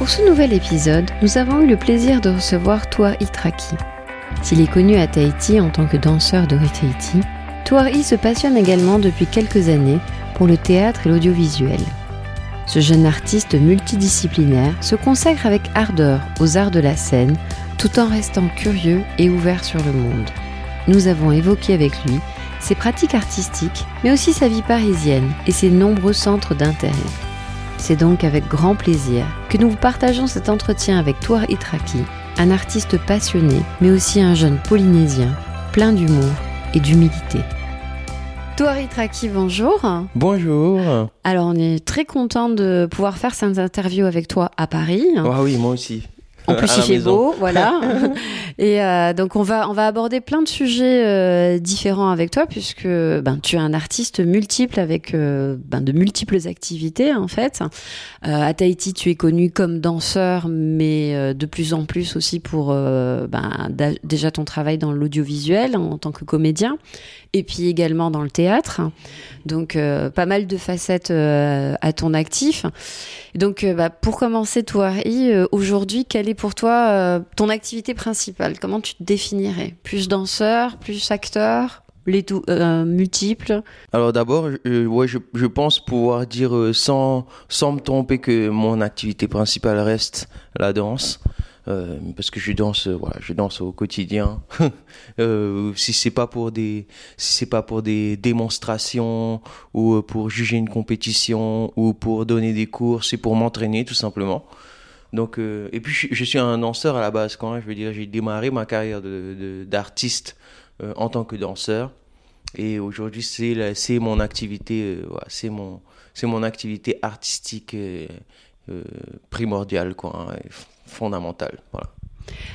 Pour ce nouvel épisode, nous avons eu le plaisir de recevoir Touar Itraki. S'il est connu à Tahiti en tant que danseur de Tahiti, Touari se passionne également depuis quelques années pour le théâtre et l'audiovisuel. Ce jeune artiste multidisciplinaire se consacre avec ardeur aux arts de la scène tout en restant curieux et ouvert sur le monde. Nous avons évoqué avec lui ses pratiques artistiques, mais aussi sa vie parisienne et ses nombreux centres d'intérêt. C'est donc avec grand plaisir que nous vous partageons cet entretien avec Touar Itraki, un artiste passionné, mais aussi un jeune polynésien, plein d'humour et d'humilité. Touar Itraki, bonjour. Bonjour. Alors, on est très content de pouvoir faire cette interview avec toi à Paris. Ah oui, moi aussi. En plus, il fait beau, voilà. et euh, donc, on va, on va aborder plein de sujets euh, différents avec toi, puisque ben, tu es un artiste multiple avec euh, ben, de multiples activités, en fait. à Tahiti, tu es connu comme danseur, mais de plus en plus aussi pour ben, déjà ton travail dans l'audiovisuel en tant que comédien, et puis également dans le théâtre. Donc, pas mal de facettes à ton actif. Donc, bah, pour commencer, toi, aujourd'hui, quel est pour toi euh, ton activité principale Comment tu te définirais? Plus danseur, plus acteur? Les euh, multiples? Alors d'abord, euh, ouais, je, je, pense pouvoir dire sans, sans me tromper que mon activité principale reste la danse. parce que je danse, voilà, je danse au quotidien. si c'est pas pour des, si c'est pas pour des démonstrations ou pour juger une compétition ou pour donner des cours, c'est pour m'entraîner tout simplement. Donc, euh, et puis je, suis un danseur à la base quand. Je veux dire, j'ai démarré ma carrière d'artiste de, euh, en tant que danseur. Et aujourd'hui, c'est c'est mon activité, euh, c'est mon c'est mon activité artistique primordiale, quoi, hein, fondamentale. Voilà.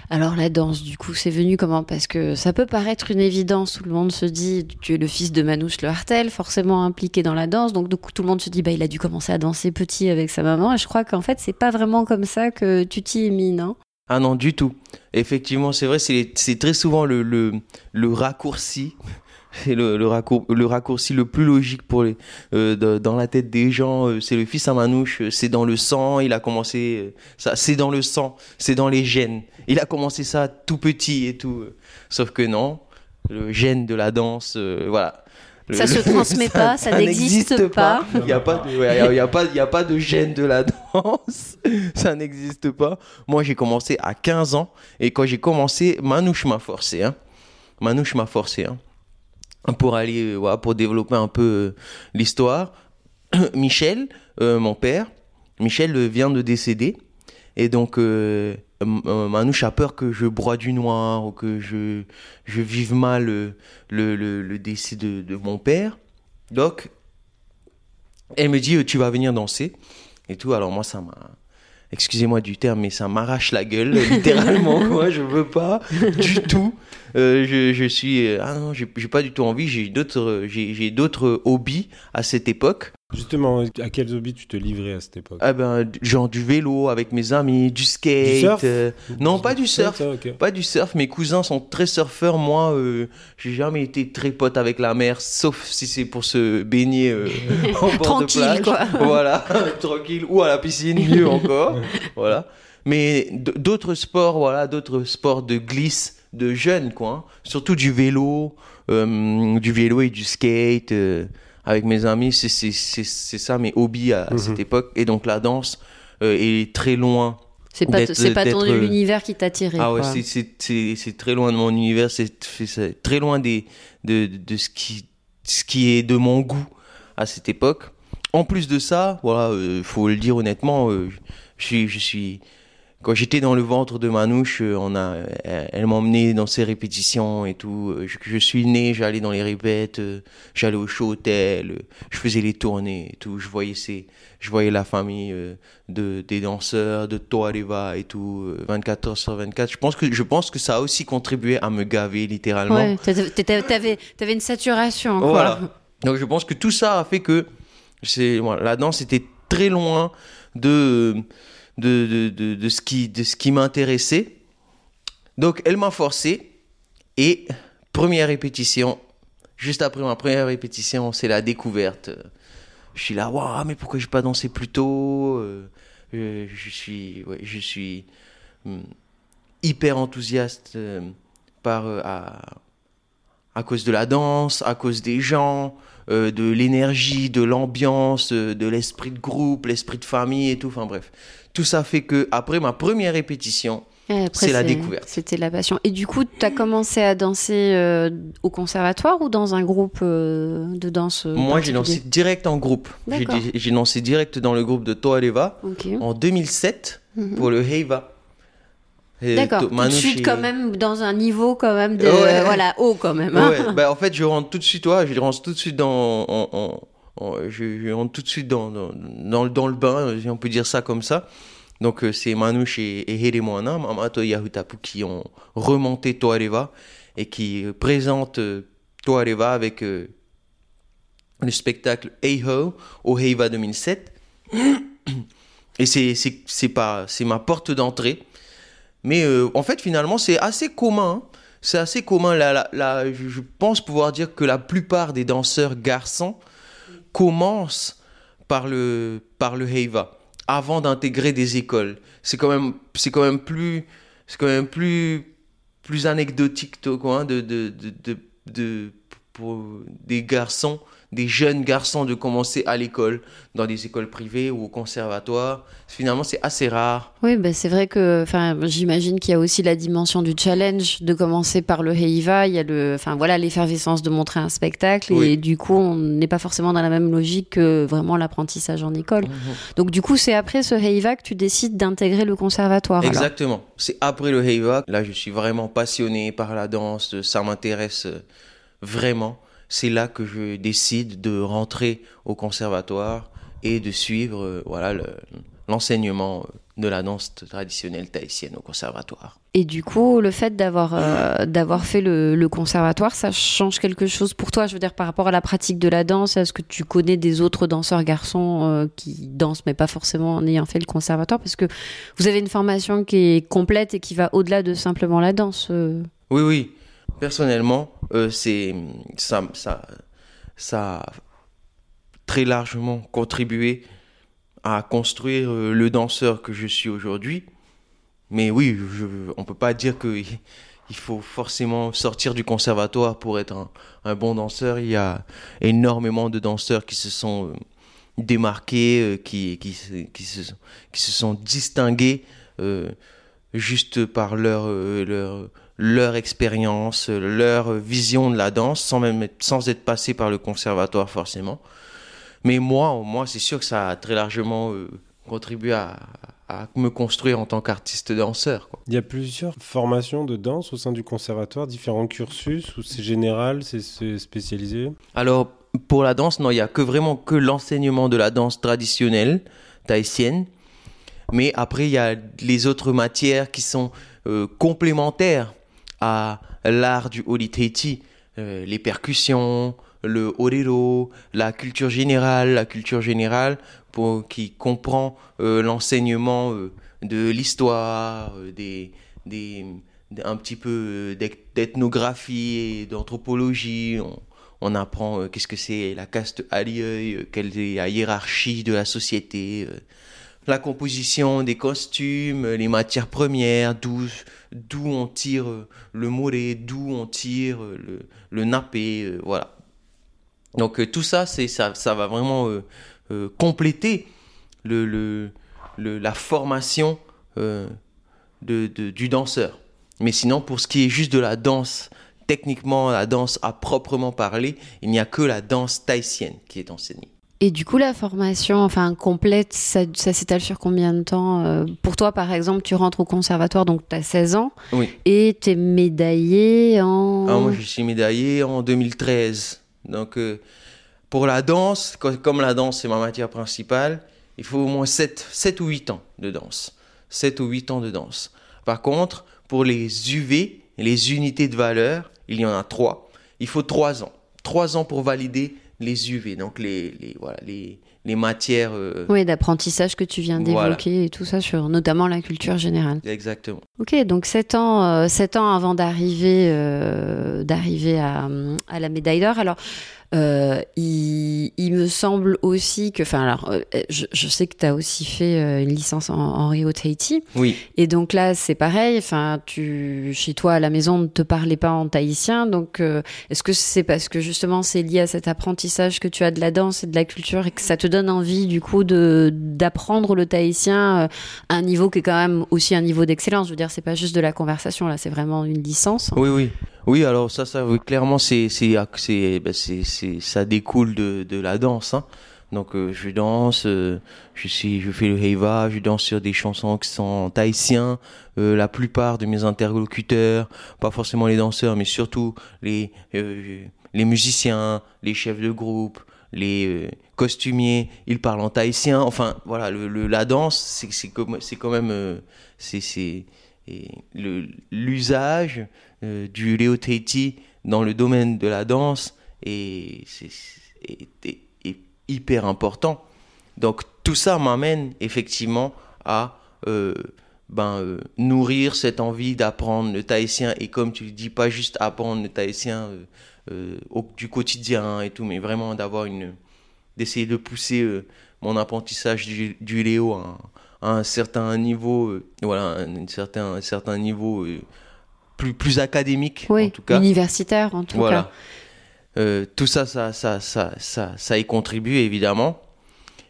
Alors la danse, du coup, c'est venu comment? Parce que ça peut paraître une évidence, tout le monde se dit, tu es le fils de Manouche Le Hartel, forcément impliqué dans la danse, donc du coup tout le monde se dit, bah il a dû commencer à danser petit avec sa maman, et je crois qu'en fait c'est pas vraiment comme ça que tu t'y es mis, non? Ah non, du tout. Effectivement, c'est vrai, c'est très souvent le, raccourci c'est le, le, le, raccourci le plus logique pour les, euh, dans la tête des gens. Euh, c'est le fils à Manouche, euh, c'est dans le sang, il a commencé ça, c'est dans le sang, c'est dans les gènes. Il a commencé ça tout petit et tout. Sauf que non, le gène de la danse, voilà. ça se transmet pas, ça, n'existe pas. Il n'y a pas, de, y a, pas, y a pas de gène de la danse. ça n'existe pas. Moi, j'ai commencé à 15 ans et quand j'ai commencé, Manouche m'a forcé. Hein. Manouche m'a forcé. Hein pour aller euh, voilà, pour développer un peu euh, l'histoire. Michel, euh, mon père, Michel vient de décéder et donc Manouche a peur que je broie du noir ou que je, je vive mal le, le, le, décès de, de, mon père. Donc, elle me dit, tu vas venir danser et tout. Alors moi, ça m'a... Excusez-moi du terme, mais ça m'arrache la gueule, littéralement. moi, je veux pas du tout. Euh, je, je, suis euh, ah non, j'ai pas du tout envie. J'ai d'autres j'ai d'autres hobbies à cette époque. Justement, à quels hobbies tu te livrais à cette époque ah ben, Genre du vélo avec mes amis, du skate. Du surf euh, non, pas du surf. Pas du surf. Mes cousins sont très surfeurs. Moi, euh, j'ai jamais été très pote avec la mer, sauf si c'est pour se baigner euh, en bord de plage. quoi. voilà, tranquille. Ou à la piscine, mieux encore. voilà. Mais d'autres sports, voilà, d'autres sports de glisse de jeunes, quoi. Hein. Surtout du vélo, du vélo et du skate avec mes amis, c'est ça mes hobbies à, cette mhm. époque. Et donc la danse euh, est très loin. C'est pas, c'est pas ton euh, univers qui t'a tiré. Ah ouais, c'est très loin de mon univers, c'est très loin des, de, de ce, qui, ce qui est de mon goût à cette époque. En plus de ça, voilà, euh, faut le dire honnêtement, je suis, je suis quand j'étais dans le ventre de Manouche, euh, on a, elle, elle m'emmenait dans ses répétitions et tout. Euh, Je, je suis né, j'allais dans les répètes, euh, j'allais au show hôtel, euh, je faisais les tournées et tout. Je voyais ces, je voyais la famille euh, de des danseurs, de Toareva et tout, euh, 24 heures sur 24. Je pense que je pense que ça a aussi contribué à me gaver littéralement. Ouais, t'avais- t'avais t'avais une saturation. Quoi. Voilà. Donc je pense que tout ça a fait que c'est voilà, la danse était très loin de de, de, de, ce qui de ce qui m'intéressait. Donc elle m'a forcé et première répétition, juste après ma première répétition, c'est la découverte. Je suis là, waouh, mais pourquoi j'ai pas dansé plus tôt Euh, euh, Je suis, je suis hum, hyper enthousiaste euh, par à, à cause de la danse, à cause des gens, euh, de l'énergie, de l'ambiance, euh, de l'esprit de groupe, l'esprit de famille et tout. Enfin bref, tout ça fait que après ma première répétition, après, C'est la découverte. C'était la passion. Et du coup, tu as commencé à danser euh, au conservatoire ou dans un groupe euh, de danse moi j'ai dansé direct en groupe. J'ai dansé direct dans le groupe de Toaleva Ok. en 2007 Mhm. pour le Heiva. D'accord. To- Tout de suite, et- quand même, dans un niveau quand même de, Ouais. voilà, haut quand même. hein. Ouais, bah, en fait, je rentre tout de suite, ouais, je rentre tout de suite dans, en- en- en- je, je rentre tout de suite dans, dans, dans, le- dans le bain, si on peut dire ça comme ça. Donc, euh, c'est Manouche et, et Here Moana, Mamato Yahutapu qui ont remonté Toareva et qui euh, présentent euh, Toareva avec euh, le spectacle Eiho au Heiva 2007. Et c'est ma porte d'entrée. Mais euh, en fait, finalement, c'est assez commun. hein. C'est assez commun. La, je pense pouvoir dire que la plupart des danseurs garçons commencent par le, par le Heiva avant d'intégrer des écoles. C'est quand même, c'est quand même plus, c'est quand même plus, plus anecdotique quoi, hein, de, de, de, de- pour des garçons, des jeunes garçons de commencer à l'école, dans des écoles privées ou au conservatoire. Finalement, c'est assez rare. Oui, bah, c'est vrai que enfin, j'imagine qu'il y a aussi la dimension du challenge de commencer par le Heiva. Il y a le, enfin, voilà, l'effervescence de montrer un spectacle. Et Oui. du coup, on n'est pas forcément dans la même logique que vraiment l'apprentissage en école. Donc, du coup, c'est après ce Heiva que tu décides d'intégrer le conservatoire. Exactement. C'est après le Heiva. Là, je suis vraiment passionné par la danse. Ça m'intéresse vraiment. C'est là que je décide de rentrer au conservatoire et de suivre euh, voilà, le- l'enseignement de la danse traditionnelle tahitienne au conservatoire. Et du coup, le fait d'avoir euh, d'avoir fait le, le conservatoire, ça change quelque chose pour toi Je veux dire, par rapport à la pratique de la danse, est-ce que tu connais des autres danseurs garçons euh, qui dansent, mais pas forcément en ayant fait le conservatoire? Parce que vous avez une formation qui est complète et qui va au-delà de simplement la danse. Oui, oui. Personnellement, euh, c'est ça, ça, a très largement contribué à construire euh, le danseur que je suis aujourd'hui. Mais oui, on peut pas dire que il faut forcément sortir du conservatoire pour être un, bon danseur. Il y a énormément de danseurs qui se sont euh, démarqués, qui, qui, qui, se, qui se sont distingués juste par leur, leur, leur expérience, leur vision de la danse, sans même être, sans être passé par le conservatoire forcément. Mais moi, moi, c'est sûr que ça a très largement euh, contribué à, à me construire en tant qu'artiste danseur. quoi. Il y a plusieurs formations de danse au sein du conservatoire, différents cursus, ou c'est général, c'est c'est spécialisé? Alors, pour la danse, non, il n'y a que vraiment que l'enseignement de la danse traditionnelle tahitienne. Mais après, il y a les autres matières qui sont euh, complémentaires l'art du Oli Tahiti. Euh, les percussions, le orero, la culture générale, la culture générale pour, qui comprend euh, l'enseignement euh, de l'histoire, euh, des, des, un petit peu d'eth- d'ethnographie et d'anthropologie. On, apprend qu'est-ce que c'est la caste allieuil, euh, quelle est la hiérarchie de la société, la composition des costumes, les matières premières, d'où d'où on tire euh, le moré, d'où on tire euh, le, le nappé, euh, voilà. Donc tout ça, c'est ça, ça va vraiment compléter le, le, la formation de, de- du danseur. Mais sinon, pour ce qui est juste de la danse, techniquement, la danse à proprement parler, il n'y a que la danse tahitienne qui est enseignée. Et du coup, la formation, enfin complète, ça, ça s'étale sur combien de temps euh, Pour toi, par exemple, tu rentres au conservatoire, donc tu as 16 ans, Oui. et tu es médaillé en... Ah, moi, je suis médaillé en 2013. Donc, euh, pour la danse, co- comme la danse, c'est ma matière principale, il faut au moins 7, 7 ou 8 ans de danse. 7 ou 8 ans de danse. Par contre, pour les UV, les unités de valeur, il y en a 3. Il faut 3 ans. 3 ans pour valider les UV, donc les, les, voilà, les, les matières. euh, Oui, d'apprentissage que tu viens Voilà. d'évoquer et tout ça, sur notamment la culture générale. Exactement. Ok, donc 7 ans, euh, sept ans avant d'arriver euh, d'arriver à, à la médaille d'or. Alors, euh, il, il me semble aussi que, enfin, alors, euh, je, je sais que tu as aussi fait euh, une licence en, en Rio Tahiti. Oui. Et donc là, c'est pareil. Enfin, tu, chez toi à la maison, on ne te parlait pas en tahitien. Donc, euh, est-ce que c'est parce que justement c'est lié à cet apprentissage que tu as de la danse et de la culture et que ça te donne envie du coup de d'apprendre le tahitien euh, à un niveau qui est quand même aussi un niveau d'excellence? Je veux dire, c'est pas juste de la conversation là, c'est vraiment une licence. Oui, oui. Oui, alors ça, ça, clairement, c'est, ben, c'est, c'est, ça découle de, de la danse. Hein. Donc, euh, je danse, euh, je suis, je fais le heiva, je danse sur des chansons qui sont tahitiens. Euh, la plupart de mes interlocuteurs, pas forcément les danseurs, mais surtout les, euh, les musiciens, les chefs de groupe, les euh, costumiers, ils parlent en tahitien. Enfin, voilà, le, le- la danse, c'est, c'est, quand même, euh, c'est, et l'usage euh, du Léo Tahiti dans le domaine de la danse est, hyper important. Donc tout ça m'amène effectivement à euh, ben, euh, nourrir cette envie d'apprendre le tahitien et comme tu le dis, pas juste apprendre le tahitien au- du quotidien et tout, mais vraiment d'avoir une d'essayer de pousser mon apprentissage du, Léo à, à un certain niveau, euh, voilà, un, certain, un certain niveau euh, plus, plus académique Oui, en tout cas. universitaire en tout Voilà. cas. Euh, tout ça ça, ça, ça, ça, ça y contribue évidemment.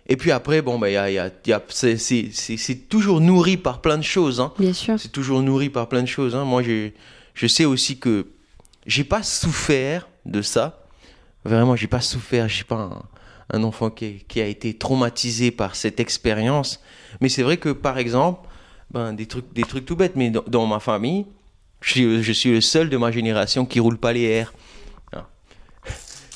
Et puis après, bon, bah, y a, y a, y a, c'est, toujours nourri par plein de choses. Hein. Bien sûr. C'est toujours nourri par plein de choses. Hein. Moi, j'ai, je sais aussi que j'ai pas souffert de ça. Vraiment, j'ai pas souffert. Je suis pas un, un enfant qui, a été traumatisé par cette expérience. Mais c'est vrai que, par exemple, ben, des, trucs, des trucs tout bêtes, mais dans, ma famille, je suis, je suis le seul de ma génération qui roule pas les airs.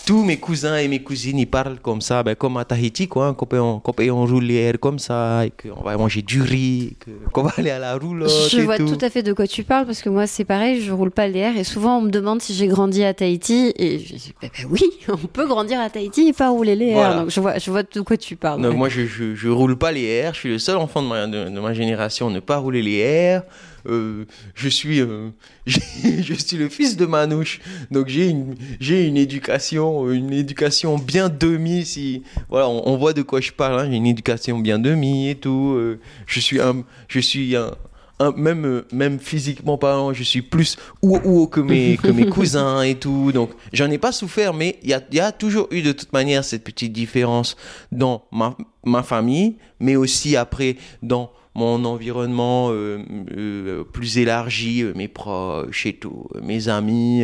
Tous mes cousins et mes cousines, ils parlent comme ça, ben, comme à Tahiti, quoi, hein, qu'on peut, on, qu'on peut- on roule les airs comme ça, et qu'on va manger du riz, et qu'on va aller à la roulotte Je et vois tout. tout à fait de quoi tu parles parce que moi c'est pareil, je roule pas les airs et souvent on me demande si j'ai grandi à Tahiti et je dis bah, bah oui, on peut grandir à Tahiti et pas rouler les airs. Voilà. Donc je vois, je vois de quoi tu parles. Ouais. moi, je, je, je roule pas les airs. Je suis le seul enfant de ma, de, de ma génération à ne pas rouler les airs. Euh, je suis, euh, je suis le fils de Manouche. Donc j'ai une, j'ai une éducation, une éducation bien demi. Si voilà, on, on voit de quoi je parle. hein. J'ai une éducation bien demi et tout. Euh, je suis un, je suis un, un- même, même physiquement parlant, je suis plus ou ou que mes, que mes cousins et tout. Donc, j'en ai pas souffert, mais il y a, il y a toujours eu de toute manière cette petite différence dans ma, ma famille, mais aussi après dans mon environnement euh, euh, plus élargi, euh, mes proches et tout, mes amis,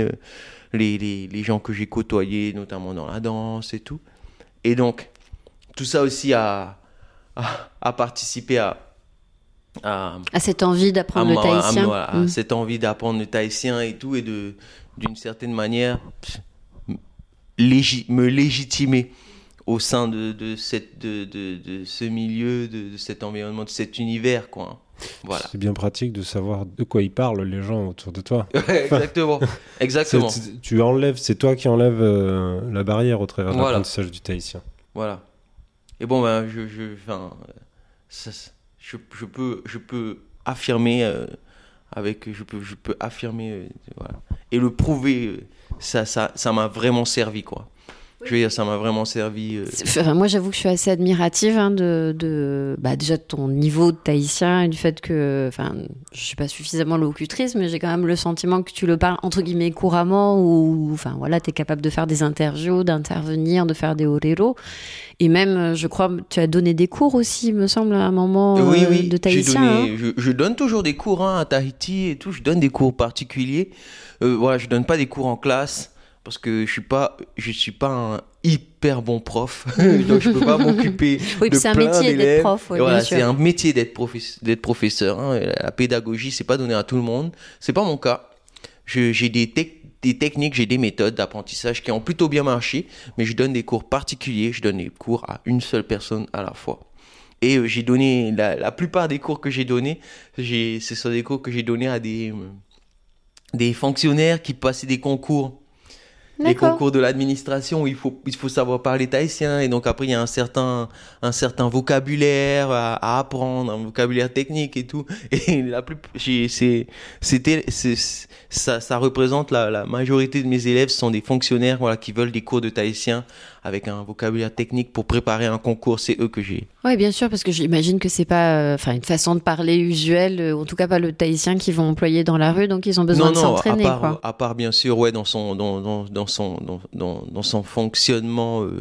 les, les, les gens que j'ai côtoyés, notamment dans la danse et tout. Et donc, tout ça aussi a, a, a participé à, à, À cette envie d'apprendre le à tahitien. à Mm. cette envie d'apprendre le tahitien et tout, et de, d'une certaine manière, pff, légi- me légitimer au sein de, de, cette, de, de, ce milieu, de, cet environnement, de cet univers, quoi. Voilà. C'est bien pratique de savoir de quoi ils parlent les gens autour de toi. exactement. Exactement. C'est- Tu enlèves, c'est toi qui enlèves euh, la barrière au travers de Voilà. l'apprentissage du tahitien. Voilà. Et bon, ben, je, je, ça, je, je peux, je peux affirmer euh, avec, je peux, je peux affirmer, euh, voilà, et le prouver. ça, ça, ça m'a vraiment servi, quoi. Ça m'a vraiment servi. euh, enfin, moi, j'avoue que je suis assez admirative hein, de, de bah, déjà de ton niveau de tahitien et du fait que, enfin, je suis pas suffisamment locutrice, mais j'ai quand même le sentiment que tu le parles entre guillemets couramment ou, enfin, voilà, tu es capable de faire des interviews, d'intervenir, de faire des orero. Et même, euh, je crois, tu as donné des cours aussi, me semble, à un moment oui, euh, oui. de tahitien. hein. je donne toujours des cours hein, à Tahiti et tout. Je donne des cours particuliers. Euh, voilà, je donne pas des cours en classe parce que je suis pas, je suis pas un hyper bon prof, donc je peux pas m'occuper Oui, de c'est un plein métier d'être d'élèves. prof, oui, voilà, c'est un métier d'être professe- d'être professeur. hein. La pédagogie, c'est pas donné à tout le monde. C'est pas mon cas. J'ai des, tec- des techniques, j'ai des méthodes d'apprentissage qui ont plutôt bien marché, mais je donne des cours particuliers. Je donne des cours à une seule personne à la fois. Et euh, j'ai donné la, la plupart des cours que j'ai donnés, ce sont des cours que j'ai donnés à des euh, des fonctionnaires qui passaient des concours les concours de l'administration où il faut, il faut savoir parler tahitien et donc après il y a un certain, un certain vocabulaire à, à apprendre, un vocabulaire technique et tout. Et la plus, c'est, c'était, c'est- ça, ça représente la, la majorité de mes élèves sont des fonctionnaires voilà, qui veulent des cours de tahitien avec un vocabulaire technique pour préparer un concours. C'est eux que j'ai. Oui, bien sûr, parce que j'imagine que c'est pas euh, une façon de parler usuelle, euh, en tout cas pas le tahitien qu'ils vont employer dans la rue, donc ils ont besoin non, de non, s'entraîner. à part, quoi. à part bien sûr, ouais, dans son, dans, dans, dans son, dans, dans, son fonctionnement euh,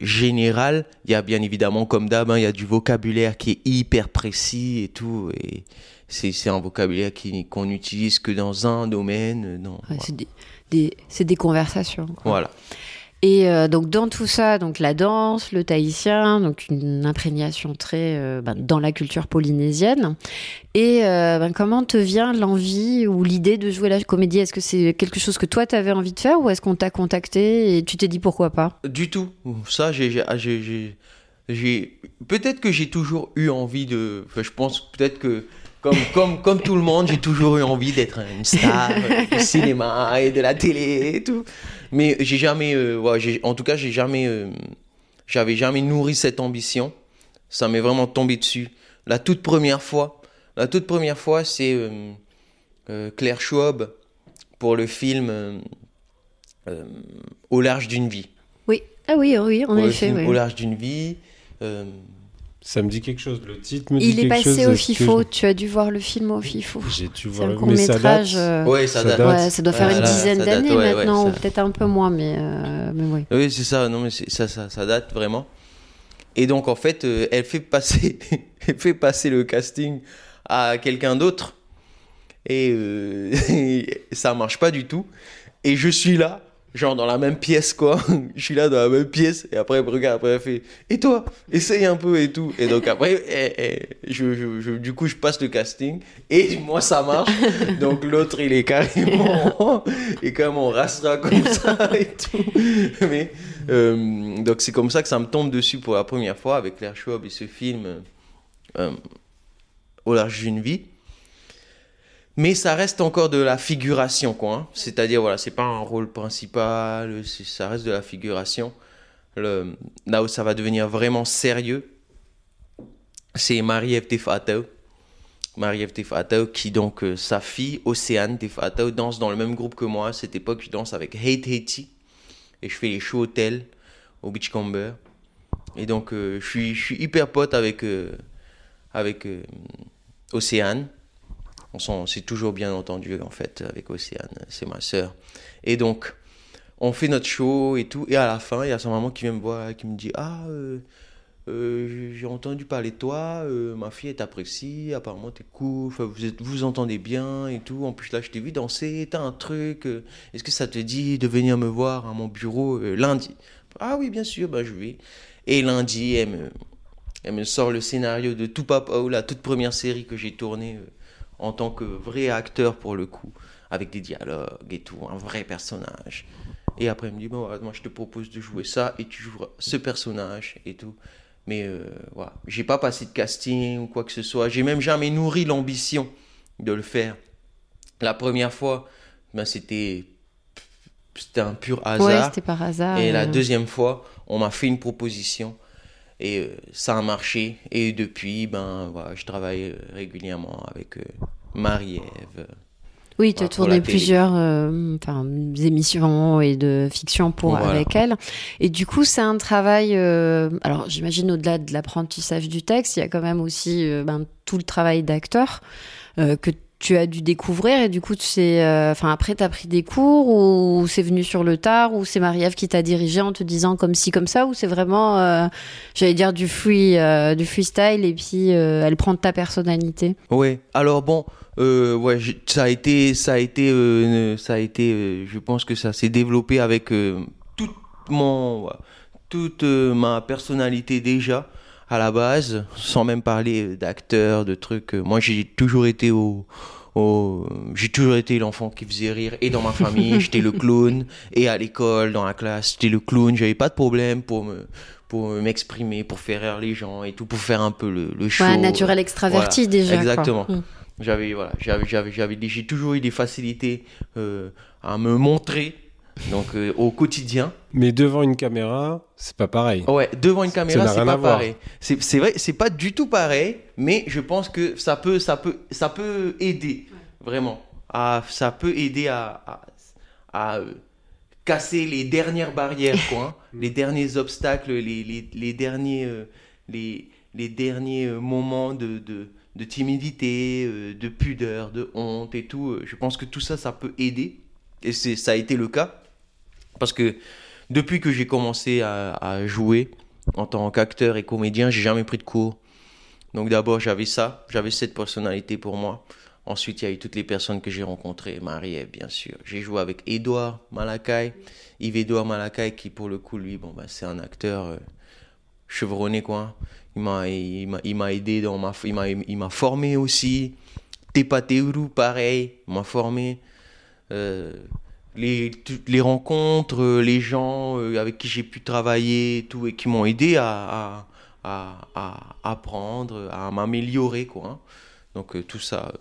général, il y a bien évidemment, comme d'hab, hein, il y a du vocabulaire qui est hyper précis et tout, et c'est, un vocabulaire qu'on n'utilise que dans un domaine, non. Ouais, voilà. c'est des, des- c'est des conversations. quoi. Voilà. Et euh, donc dans tout ça, donc la danse, le tahitien, donc une imprégnation très euh, ben, dans la culture polynésienne. Et euh, ben, comment te vient l'envie ou l'idée de jouer la comédie? Est-ce que c'est quelque chose que toi tu avais envie de faire ou est-ce qu'on t'a contacté et tu t'es dit pourquoi pas? Du tout. Ça, ah, j'ai, j'ai- j'ai- peut-être que j'ai toujours eu envie de, je pense peut-être que comme, comme, comme tout le monde, j'ai toujours eu envie d'être une star du cinéma et de la télé et tout. Mais j'ai jamais, euh, ouais, en tout cas, j'ai jamais, euh, j'avais jamais nourri cette ambition. Ça m'est vraiment tombé dessus. La toute première fois, la toute première fois, c'est euh, Claire Schwab pour le film Au large d'une vie. Oui. Ah oui, oui, en effet. Au large d'une vie. Ça me dit quelque chose. Le titre me dit Il est quelque chose. passé au est-ce que FIFO. je- Tu as dû voir le film au FIFO. J'ai dû voir le court métrage. date. euh, Ouais, ça, date. Ouais, ça doit faire une dizaine d'années ouais, ouais, maintenant, ça- ou peut-être un peu moins, mais, euh, mais oui. Oui, c'est ça. Non, mais ça, ça, ça date vraiment. Et donc, en fait, euh, elle fait passer, elle fait passer le casting à quelqu'un d'autre. Et euh, ça marche pas du tout. Et je suis là, genre dans la même pièce, quoi. Je suis là dans la même pièce. Et après, elle me regarde, après, elle fait Et toi? Essaye un peu et tout. Et donc, après, elle- elle- je, je- je- du coup, je passe le casting. Et moi, ça marche. Donc, l'autre, il est carrément. et carrément, on rastera comme ça et tout. Mais, euh, donc, c'est comme ça que ça me tombe dessus pour la première fois avec Claire Schwab et ce film euh, Au large d'une vie. Mais ça reste encore de la figuration, quoi. hein. C'est-à-dire, voilà, c'est pas un rôle principal, ça reste de la figuration. Là où ça va devenir vraiment sérieux, c'est Marie-Ève Tefatau. Marie-Ève Tefatau, qui donc, euh, sa fille, Océane Tefatau, danse dans le même groupe que moi. À cette époque, je danse avec Hate Haiti. Et je fais les shows hôtels au Beachcomber. Et donc, euh, je, suis, hyper pote avec, euh, avec Océane. On s'est toujours bien entendu en fait avec Océane, c'est ma sœur. Et donc, on fait notre show et tout. Et à la fin, il y a sa maman qui vient me voir, qui me dit Ah, euh, euh, j'ai entendu parler de toi, euh, ma fille elle t'apprécie, apparemment t'es cool, vous vous entendez bien et tout. En plus, là, je t'ai vu danser, t'as un truc. Est-ce que ça te dit de venir me voir à mon bureau lundi? Ah oui, bien sûr, bah, je vais. Et lundi, elle me, elle me sort le scénario de Tout Papa, la toute première série que j'ai tournée en tant que vrai acteur pour le coup, avec des dialogues et tout, un vrai personnage. Et après, elle me dit, bon, moi je te propose de jouer ça et tu joueras ce personnage et tout. Mais euh, voilà, j'ai pas passé de casting ou quoi que ce soit. J'ai même jamais nourri l'ambition de le faire. La première fois, ben, c'était c'était un pur Ouais, hasard. c'était par hasard. Et la euh, deuxième fois, on m'a fait une proposition et euh, ça a marché. Et depuis, ben voilà, je travaille euh, régulièrement avec euh, Marie-Ève. Oui, tu as tourné plusieurs euh, enfin, émissions et de fiction pour Voilà. avec elle. Et du coup, c'est un travail. euh, alors, j'imagine au-delà de l'apprentissage du texte, il y a quand même aussi euh, ben, tout le travail d'acteur euh, que tu as dû découvrir et du coup, c'est, euh, après, tu as pris des cours ou c'est venu sur le tard ou c'est Marie-Ève qui t'a dirigé en te disant comme ci, comme ça ou c'est vraiment, euh, j'allais dire, euh, du freestyle et puis elle prend de ta personnalité? Ouais, alors bon, ouais, ça a été, ça a été, ça a été, je pense que ça s'est développé avec toute, mon, toute ma personnalité déjà à la base, sans même parler d'acteurs, de trucs. Moi, j'ai toujours été au, au... j'ai toujours été l'enfant qui faisait rire et dans ma famille, j'étais le clown et à l'école, dans la classe, j'étais le clown. J'avais pas de problème pour me pour m'exprimer, pour faire rire les gens et tout, pour faire un peu le, le show. Ouais, naturel extraverti déjà. Exactement. Hmm. J'avais voilà, j'avais j'avais j'avais j'ai toujours eu des facilités euh, à me montrer donc euh, au quotidien. Mais devant une caméra, c'est pas pareil. Ouais, devant une caméra, c'est pas pareil. C'est vrai, c'est pas du tout pareil, mais je pense que ça peut, ça peut, ça peut aider vraiment. À, ça peut aider à, à, euh, casser les dernières barrières, quoi, hein. les derniers obstacles, les, les, les derniers, euh, les, les derniers moments de, de, de timidité, de pudeur, de honte et tout. Je pense que tout ça, ça peut aider. Et ça a été le cas. Parce que depuis que j'ai commencé à, jouer en tant qu'acteur et comédien, j'ai jamais pris de cours. Donc d'abord j'avais ça, j'avais cette personnalité pour moi. Ensuite, il y a eu toutes les personnes que j'ai rencontrées, marie bien sûr. J'ai joué avec Edouard Malakai, Yves-Edouard Malakai, qui pour le coup, lui, bon, bah, c'est un acteur euh, chevronné, quoi. Il m'a, il m'a, aidé dans ma, il m'a, il m'a formé aussi. Tepa pareil, m'a formé. Euh, les, les rencontres, euh, les gens euh, avec qui j'ai pu travailler et tout, et qui m'ont aidé à, à, à, apprendre, à m'améliorer, quoi. Hein. Donc euh, tout ça.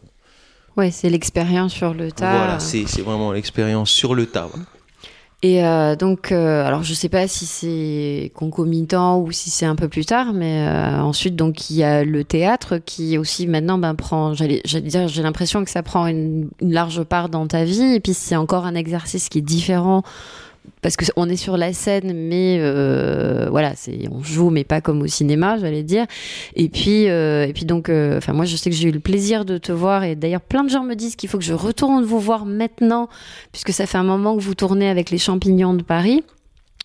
Ouais, c'est l'expérience sur le tas. Voilà, c'est vraiment l'expérience sur le tas. Et euh, donc, euh, alors je sais pas si c'est concomitant ou si c'est un peu plus tard, mais euh, ensuite donc il y a le théâtre qui aussi maintenant ben prend, j'allais dire, j'ai l'impression que ça prend une, une, large part dans ta vie. Et puis c'est encore un exercice qui est différent parce qu'on est sur la scène, mais euh, voilà, c'est on joue, mais pas comme au cinéma, j'allais dire. Et puis, euh, et puis donc, euh, enfin moi, je sais que j'ai eu le plaisir de te voir, et d'ailleurs, plein de gens me disent qu'il faut que je retourne vous voir maintenant, puisque ça fait un moment que vous tournez avec les champignons de Paris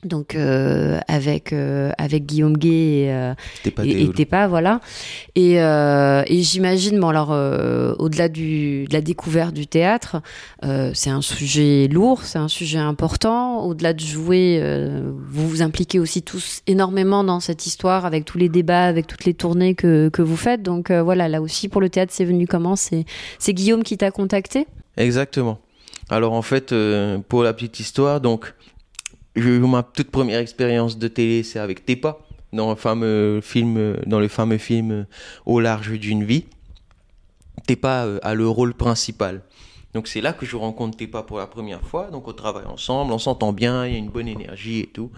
donc euh, avec euh, avec Guillaume Gay et, euh, et, pas voilà. Et, euh, et j'imagine bon alors au-delà du de la découverte du théâtre c'est un sujet lourd c'est un sujet important. Au-delà de jouer vous vous impliquez aussi tous énormément dans cette histoire avec tous les débats avec toutes les tournées que que vous faites. Donc voilà là aussi pour le théâtre c'est venu comment? C'est c'est Guillaume qui t'a contacté? Exactement. Alors en fait pour la petite histoire donc ma toute première expérience de télé, c'est avec Tepa, dans le fameux film, dans le fameux film Au large d'une vie. Tepa euh, a le rôle principal. Donc c'est là que je rencontre Tepa pour la première fois. Donc on travaille ensemble, on s'entend bien, il y a une bonne énergie et tout.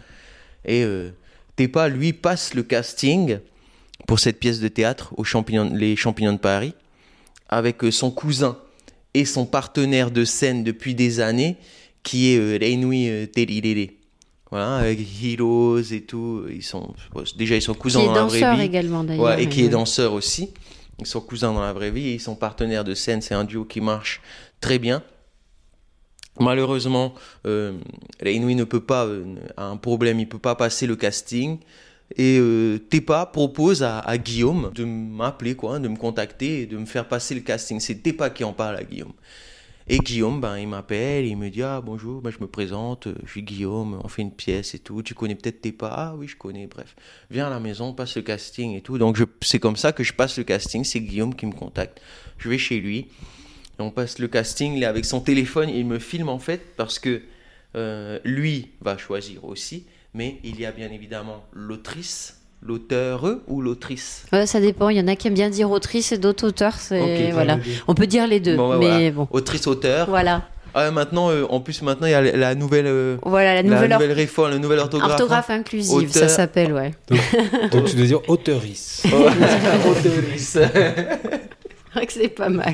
Et euh, Tepa, lui, passe le casting pour cette pièce de théâtre aux champignons, les Champignons de Paris avec euh, son cousin et son partenaire de scène depuis des années qui est euh, Reinui euh, voilà, avec Heroes et tout. Ils sont, déjà, ils sont cousins dans la vraie vie. également, d'ailleurs. et qui est danseur aussi. Ils sont cousins dans la vraie vie et ils sont partenaires de scène. C'est un duo qui marche très bien. Malheureusement, euh, ne peut pas, euh, a un problème, il peut pas passer le casting. Et euh, Tepa propose à, à Guillaume de m'appeler, quoi, de me contacter et de me faire passer le casting. C'est Tepa qui en parle à Guillaume. Et Guillaume, ben, il m'appelle, il me dit Ah bonjour, ben, je me présente, je suis Guillaume, on fait une pièce et tout. Tu connais peut-être tes pas? Ah oui, je connais, bref. Viens à la maison, passe le casting et tout. Donc c'est comme ça que je passe le casting, c'est Guillaume qui me contacte. Je vais chez lui, on passe le casting, il est avec son téléphone, il me filme en fait parce que euh, lui va choisir aussi, mais il y a bien évidemment l'autrice l'auteur ou l'autrice? Ça dépend. Il y en a qui aiment bien dire autrice et d'autres auteurs. voilà. On peut dire les deux. mais bon. Autrice-auteur. Voilà. Ah, maintenant, euh, en plus, maintenant, il y a la nouvelle, euh, voilà, la nouvelle, réforme, la nouvelle orthographe. Orthographe inclusive, ça s'appelle, ouais. Donc, tu dois dire auteurice. auteurice. c'est pas mal.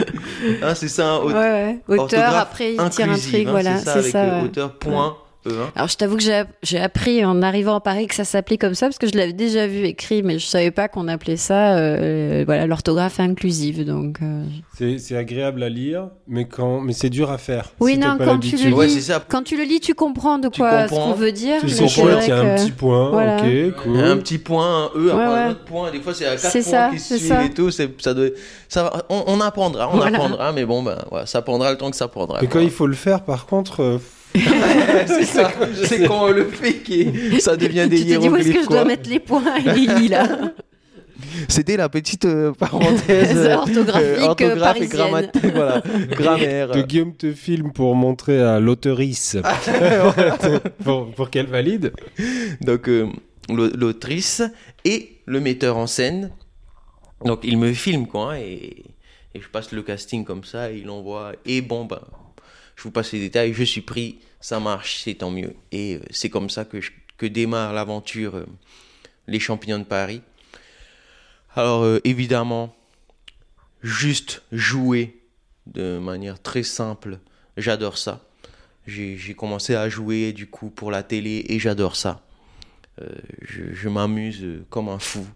ah, c'est ça, ouais, ouais. auteur, après, il tire un truc, hein, voilà. C'est ça, avec ça, auteur, point hein. Alors, je t'avoue que j'ai app- j'ai appris en arrivant à Paris que ça s'appelait comme ça parce que je l'avais déjà vu écrit, mais je savais pas qu'on appelait ça euh, voilà l'orthographe inclusive. Donc, euh, C'est c'est agréable à lire, mais, quand... mais c'est dur à faire. Oui, si non, quand tu le lis- ça. quand tu le lis, tu comprends de quoi ce comprends. qu'on veut dire. Tu mais sais c'est chouette, vrai il y a un que- petit point, Voilà. ok, cool. Un petit point, un E, après Ouais, un autre point. Des fois, c'est à quatre C'est points ça, qui suivent ça. et tout. Ça doit, ça on, on apprendra, on Voilà. apprendra, mais bon, ben, voilà, ça prendra le temps que ça prendra. Et quand il faut le faire, par contre, euh, c'est ça. C'est quand on le fait qui ça devient des Tu te dis où est-ce que hiéroglyphes. je dois mettre les points et i là C'était la petite euh, parenthèse euh, orthographique, orthographe et parisienne. grammatique, voilà, grammaire. que Guillaume te filme pour montrer à l'auteurice. pour, pour qu'elle valide. Donc euh, l'autrice et le metteur en scène. Donc il me filme quoi hein, et, et je passe le casting comme ça et il envoie et bon ben je vous passe les détails, je suis pris, ça marche, c'est tant mieux et euh, c'est comme ça que que démarre l'aventure euh, les champignons de Paris. Alors euh, évidemment juste jouer de manière très simple, j'adore ça. J'ai commencé à jouer du coup pour la télé et j'adore ça. Je je m'amuse comme un fou.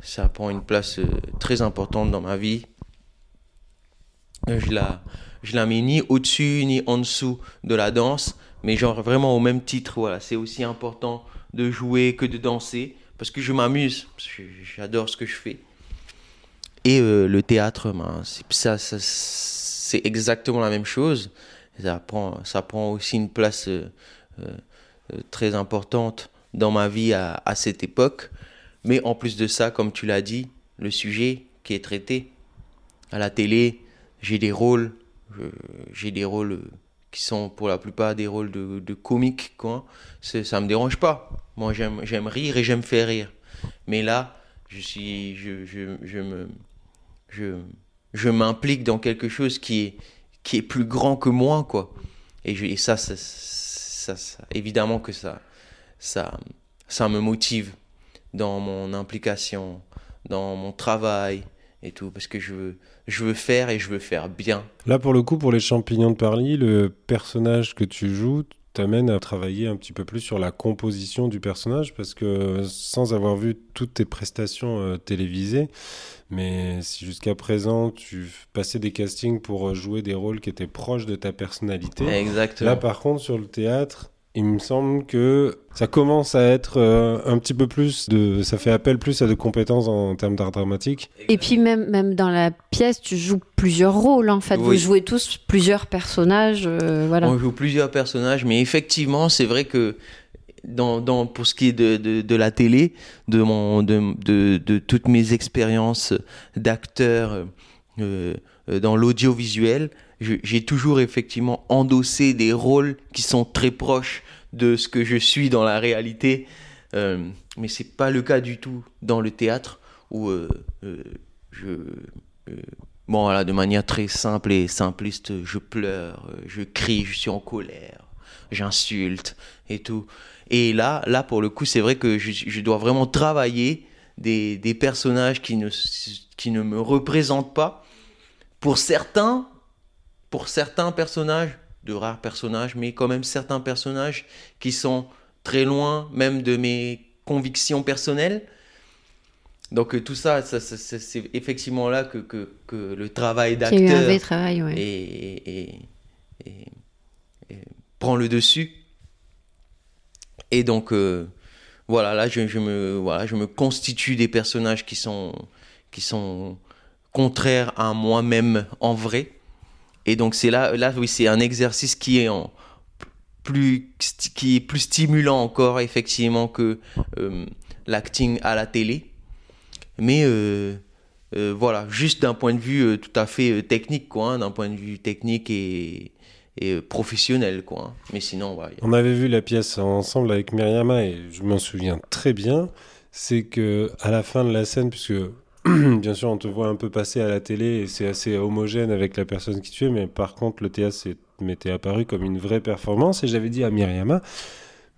Ça prend une place très importante dans ma vie. Je la, je la mets ni au-dessus ni en dessous de la danse, mais genre vraiment au même titre. Voilà, c'est aussi important de jouer que de danser parce que je m'amuse. J'adore ce que je fais. Et euh, le théâtre, ben, ça, c'est exactement la même chose. Ça prend, ça prend aussi une place euh, euh, très importante dans ma vie à, cette époque. Mais en plus de ça, comme tu l'as dit, le sujet qui est traité à la télé, j'ai des rôles, j'ai des rôles euh, qui sont pour la plupart des rôles de, de comique, quoi. Ça me dérange pas. Moi, j'aime, j'aime rire et j'aime faire rire. Mais là, je suis, je, je, je me, je, je m'implique dans quelque chose qui est, qui est plus grand que moi, quoi. Et, je- et ça, ça, ça, ça- évidemment que ça, ça, ça me motive dans mon implication, dans mon travail et tout, parce que je veux, je veux faire et je veux faire bien. Là, pour le coup, pour les champignons de Paris, le personnage que tu joues t'amène à travailler un petit peu plus sur la composition du personnage parce que sans avoir vu toutes tes prestations euh, télévisées, mais si jusqu'à présent tu passais des castings pour jouer des rôles qui étaient proches de ta personnalité, Exactement. là par contre sur le théâtre, il me semble que ça commence à être euh, un petit peu plus de. Ça fait appel plus à de compétences en, termes d'art dramatique. Et puis même, même dans la pièce, tu joues plusieurs rôles en fait. Vous jouez tous plusieurs personnages. euh, voilà. On joue plusieurs personnages, mais effectivement, c'est vrai que dans, dans, pour ce qui est de, de, de la télé, de, mon, de, de, de toutes mes expériences d'acteur euh, euh, dans l'audiovisuel, j'ai toujours effectivement endossé des rôles qui sont très proches de ce que je suis dans la réalité. Euh, mais c'est pas le cas du tout dans le théâtre où euh, euh, je euh, bon voilà de manière très simple et simpliste je pleure je crie je suis en colère j'insulte et tout et là là pour le coup c'est vrai que je, je dois vraiment travailler des, des personnages qui ne qui ne me représentent pas pour certains pour certains personnages de rares personnages mais quand même certains personnages qui sont très loin même de mes convictions personnelles donc euh, tout ça, ça, ça- ça- c'est effectivement là que, que, que le travail d'acteur ouais. et, et- et- et prend le dessus. Et donc, euh, voilà, là, je, je me, voilà, je me constitue des personnages qui sont, qui sont contraires à moi-même en vrai. Et donc, c'est là, là, oui, c'est un exercice qui est plus, qui est plus stimulant encore, effectivement, que euh, l'acting à la télé. Mais euh, euh, voilà, juste d'un point de vue tout à fait technique, quoi, hein, d'un point de vue technique et, professionnel, quoi. hein. Mais sinon, voilà. On avait vu la pièce ensemble avec Myriama et je m'en souviens très bien. C'est que à la fin de la scène, puisque bien sûr on te voit un peu passer à la télé et c'est assez homogène avec la personne qui tu es, mais par contre le théâtre s'est- m'était apparu comme une vraie performance et j'avais dit à Myriama.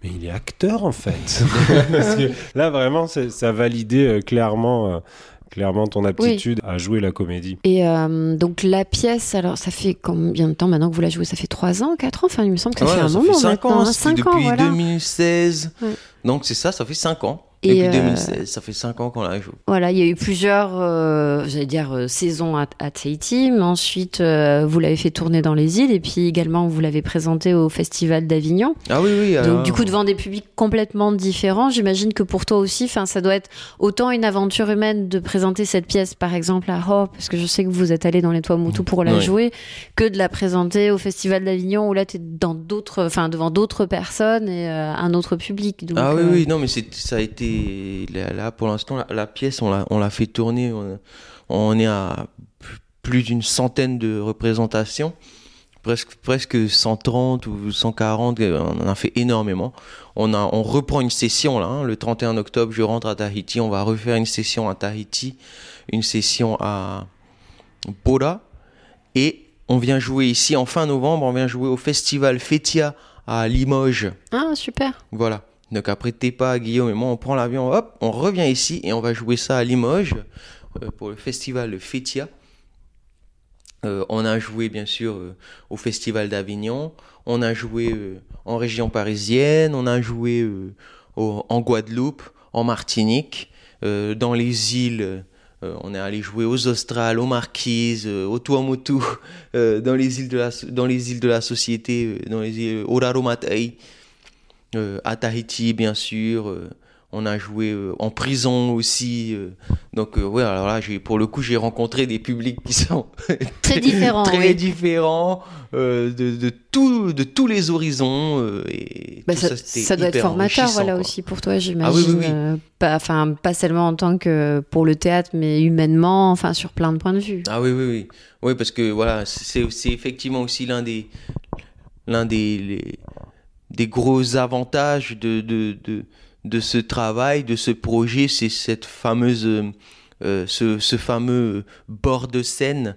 Mais il est acteur en fait. Parce que là vraiment c'est- ça validait euh, clairement euh, clairement ton aptitude à jouer la comédie. Et euh, donc la pièce, alors ça fait combien de temps maintenant que vous la jouez? Ça fait 3 ans, 4 ans? Enfin, il me semble que ça fait un ça moment fait 5 maintenant. ans, hein, c'était cinq depuis ans, voilà. 2016. Ouais. Donc c'est ça, ça fait 5 ans. Et, depuis euh, 2016, ça fait 5 ans qu'on la joue. Voilà, il y a eu plusieurs, euh, j'allais dire, euh, saisons à, à Tahiti, mais ensuite euh, vous l'avez fait tourner dans les îles et puis également vous l'avez présenté au Festival d'Avignon. Ah oui, oui. Donc du coup devant des publics complètement différents, j'imagine que pour toi aussi, ça doit être autant une aventure humaine de présenter cette pièce par exemple à Ho, parce que je sais que vous êtes allé dans les Toits Moutou pour la jouer, que de la présenter au Festival d'Avignon où là tu es dans d'autres, enfin devant d'autres personnes et euh, un autre public. Donc, Ah oui, euh, oui, non, mais c'est, ça a été. Là, pour l'instant, la, la pièce, on l'a, on l'a fait tourner. On, on est à plus d'une centaine de représentations. Presque, presque 130 ou 140, euh, on en a fait énormément. On, a, on reprend une session là, hein, le 31 octobre, je rentre à Tahiti. On va refaire une session à Tahiti, une session à Bora. Et on vient jouer ici en fin novembre, on vient jouer au festival Fetia à Limoges. Ah super. Voilà. Donc après Tepa, Guillaume et moi, on prend l'avion, hop, on revient ici et on va jouer ça à Limoges euh, pour le festival Fetia. Euh, on a joué bien sûr euh, au festival d'Avignon, on a joué en région parisienne, on a joué en Guadeloupe, en Martinique, dans les îles. on est allé jouer aux Australes, aux Marquises, euh, au Tuamotu, dans les îles de la, dans les îles de la société, dans les îles Oraromatei, euh, à Tahiti bien sûr. euh, on a joué euh, en prison aussi. euh, donc ouais, alors là, pour le coup, j'ai rencontré des publics qui sont Très différents, très oui. différents de, de tout, de tous les horizons. et Bah, ça, doit être formateur voilà quoi. aussi pour toi j'imagine Ah oui, oui, pas enfin pas seulement en tant que pour le théâtre mais humainement enfin sur plein de points de vue Ah oui, oui, oui. Oui, parce que voilà, c'est c'est effectivement aussi l'un des, l'un des, les- des gros avantages de, de, de, de ce travail, de ce projet, c'est cette fameuse, euh, ce, ce fameux bord de scène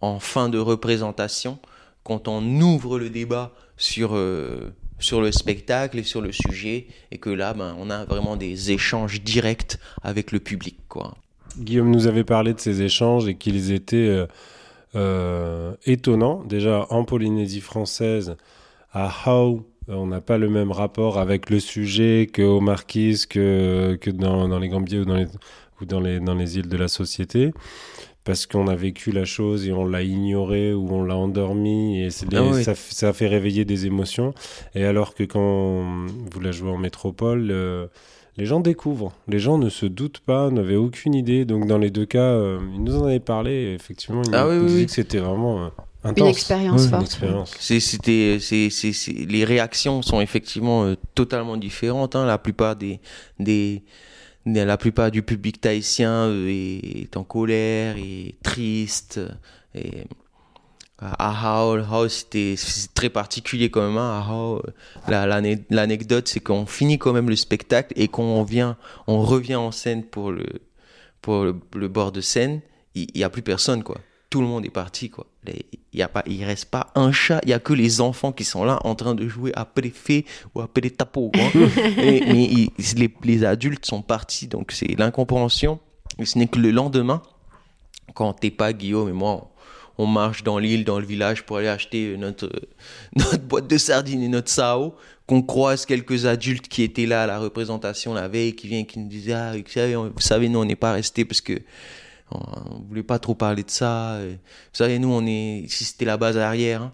en fin de représentation, quand on ouvre le débat sur, euh, sur le spectacle et sur le sujet, et que là, ben, on a vraiment des échanges directs avec le public, quoi. Guillaume nous avait parlé de ces échanges et qu'ils étaient euh, étonnants. Déjà, en Polynésie française, à euh, on n'a pas le même rapport avec le sujet qu'aux Marquises, que, que dans, dans les Gambiers ou, dans les, ou dans, les, dans les îles de la société. Parce qu'on a vécu la chose et on l'a ignoré ou on l'a endormi et les- Ah oui. ça, ça fait réveiller des émotions. Et alors que quand vous la jouez en métropole, euh, les gens découvrent. Les gens ne se doutent pas, n'avaient aucune idée. Donc dans les deux cas, euh, ils nous en avaient parlé. Et effectivement, ils Ah nous oui, dit oui. que c'était vraiment euh, une expérience forte c'était, les réactions sont effectivement euh, totalement différentes. hein. La plupart des, des, des- la plupart du public tahitien euh, est, est en colère, est triste. Et à Hao, c'était c'est très particulier quand même. Hein. À l'anecdote, c'est qu'on finit quand même le spectacle et qu'on vient, on revient en scène pour le, pour le, le bord de scène. Il n'y a plus personne, quoi. Tout le monde est parti, quoi. Il y a pas, il reste pas un chat. Il y a que les enfants qui sont là en train de jouer à préfet ou à tapo, quoi. Et- mais les, les adultes sont partis, donc c'est l'incompréhension. Ce n'est que le lendemain, quand t'es pas Guillaume et moi, on, on marche dans l'île, dans le village pour aller acheter notre, notre boîte de sardines et notre sao, qu'on croise quelques adultes qui étaient là à la représentation la veille, qui viennent, qui nous disaient, ah, vous savez, on- vous savez, nous, on n'est pas restés parce que on, on voulait pas trop parler de ça. Et, vous savez, nous, on est, ici, c'était la base arrière. hein.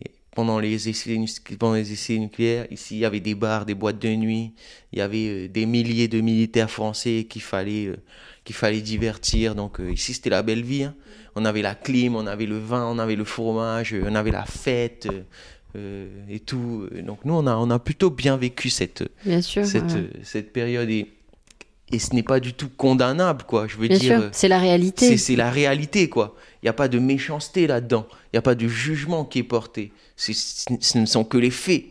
Et pendant les essais, nu- pendant les essais nucléaires, ici, il y avait des bars, des boîtes de nuit, il y avait euh, des milliers de militaires français qu'il fallait, euh, qu'il fallait divertir. Donc euh, ici, c'était la belle vie. hein. On avait la clim, on avait le vin, on avait le fromage, on avait la fête et tout. Donc nous, on a, on a plutôt bien vécu cette, bien sûr cette, ouais. cette période et, et ce n'est pas du tout condamnable, quoi. Je veux bien dire, c'est la réalité c'est la réalité, quoi. Il n'y a pas de méchanceté là-dedans. Il n'y a pas de jugement qui est porté. C'est- Ce ne sont que les faits.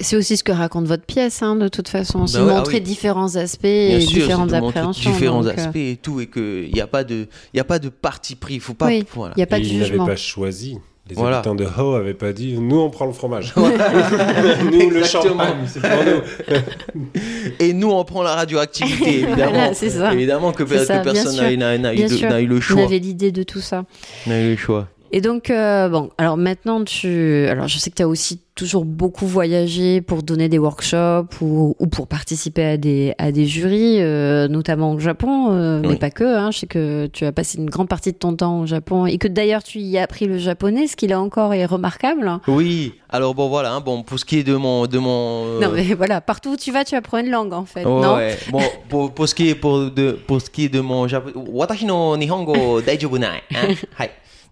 c'est aussi ce que raconte votre pièce hein, de toute façon c'est Bah ouais, ah montrer oui. différents aspects Bien et sûr, différentes appréhensions différents donc, euh, aspects et tout, et qu'il n'y a pas de, il y a pas de parti pris. Il faut pas, Oui. voilà. il n'y a pas Et de il n'avait jugement pas choisi Les Voilà. habitants de Ho avaient pas dit nous on prend le fromage. nous le champagne, c'est pour nous. Et nous, on prend la radioactivité, évidemment. Voilà, c'est ça. Évidemment que, ça, personne n'a- eu, eu le On choix. avait l'idée de tout ça. N'a eu le choix. Et donc, euh, bon, alors maintenant, tu. Alors, je sais que tu as aussi toujours beaucoup voyagé pour donner des workshops ou, ou pour participer à des, à des jurys, euh, notamment au Japon, euh, mais pas que. Hein. Je sais que tu as passé une grande partie de ton temps au Japon et que d'ailleurs, tu y as appris le japonais, ce qui là encore est remarquable. Oui, alors bon, voilà. hein, bon, pour ce qui est de mon. De mon Non, mais voilà, partout où tu vas, tu apprends une langue en fait. Ouais, non? Ouais. Bon, pour, pour ce qui est pour de pour ce qui est de mon japonais, watashi no nihongo daijoubu nai. Hein?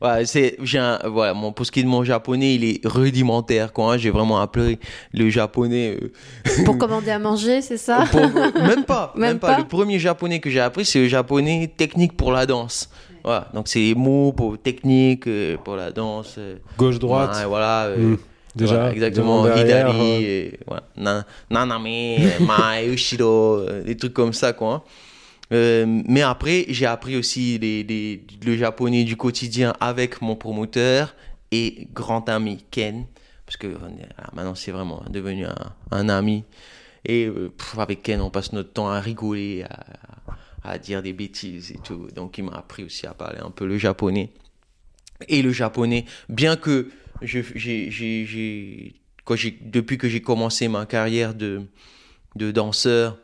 Ouais, c'est j'ai un, voilà, mon, pour ce qui est de mon japonais, il est rudimentaire quoi. hein. J'ai vraiment appris le japonais euh, Pour commander à manger, c'est ça? Pour- même pas, Même même, pas. pas? Le premier japonais que j'ai appris, c'est le japonais technique pour la danse. Voilà, donc c'est les mots pour technique euh, pour la danse. euh, Gauche droite. ouais, voilà. euh, Hmm. Déjà, voilà, exactement. derrière, Hidari, euh, et, voilà. Na- Naname, euh, Mae, Ushiro, euh, des trucs comme ça, quoi. hein. Euh, mais après, j'ai appris aussi le japonais du quotidien avec mon promoteur et grand ami Ken, parce que est- ah, maintenant c'est vraiment devenu un, ami. Et euh, avec Ken, on passe notre temps à rigoler, à, dire des bêtises et tout. Donc il m'a appris aussi à parler un peu le japonais. Et le japonais, bien que depuis que j'ai commencé ma carrière de danseur,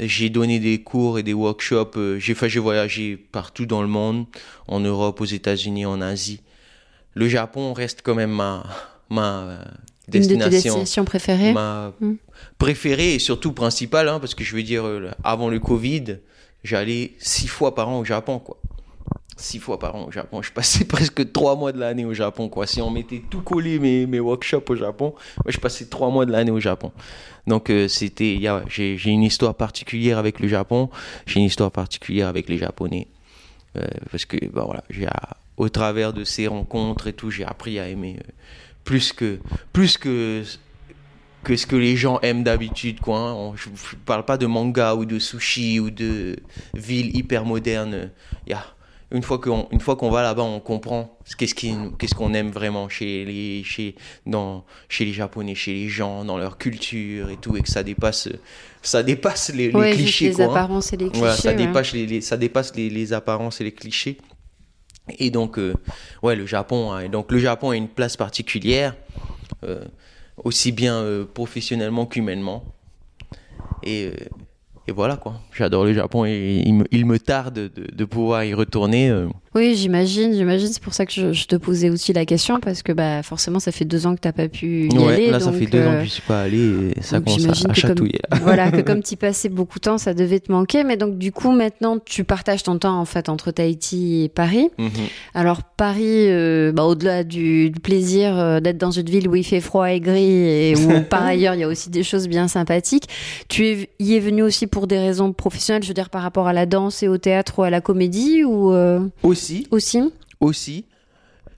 j'ai donné des cours et des workshops. euh, J'ai fait, j'ai voyagé partout dans le monde, en Europe, aux États-Unis, en Asie. Le Japon reste quand même ma, ma euh, Une de tes destination, destinations préférées ma Hmm. préférée et surtout principale, hein, parce que je veux dire, euh, avant le Covid, j'allais six fois par an au Japon, quoi. Six fois par an au Japon. Je passais presque trois mois de l'année au Japon, quoi. Si on mettait tout collé mes, mes workshops au Japon, moi, je passais trois mois de l'année au Japon. Donc, euh, c'était, il y a- j'ai j'ai une histoire particulière avec le Japon. J'ai une histoire particulière avec les Japonais. Euh, parce que, bah, voilà, j'ai, au travers de ces rencontres et tout, j'ai appris à aimer euh, plus que, plus que que ce que les gens aiment d'habitude quoi hein. On- je, je parle pas de manga ou de sushi ou de villes hyper modernes Il y a une fois qu'on une fois qu'on va là-bas on comprend qu'est-ce qui qu'est-ce qu'on aime vraiment chez les chez dans chez les japonais chez les gens dans leur culture et tout et que ça dépasse ça dépasse les, les Ouais, clichés les quoi hein. apparences et les clichés. voilà, ça ouais. dépasse, les, les- ça dépasse les, les apparences et les clichés. Et donc, euh, ouais, le Japon, a, donc le Japon a une place particulière, euh, aussi bien euh, professionnellement qu'humainement. Et, et voilà quoi. J'adore le Japon et il me, tarde de, de pouvoir y retourner. Euh. Oui, j'imagine, j'imagine. C'est pour ça que je, je te posais aussi la question parce que bah forcément, ça fait deux ans que t'as pas pu y Ouais, aller. là, ça donc, fait deux ans euh, que je suis pas allé et ça donc commence à, comme- chatouiller. là. voilà, que comme tu passais beaucoup de temps, ça devait te manquer. Mais donc, du coup, maintenant, tu partages ton temps en fait entre Tahiti et Paris. Mhm. Alors, Paris, euh, bah, au-delà du, du plaisir euh, d'être dans une ville où il fait froid et gris et où par ailleurs il y a aussi des choses bien sympathiques, tu es, y es venu aussi pour des raisons professionnelles, je veux dire par rapport à la danse et au théâtre ou à la comédie ou euh, Aussi, aussi aussi.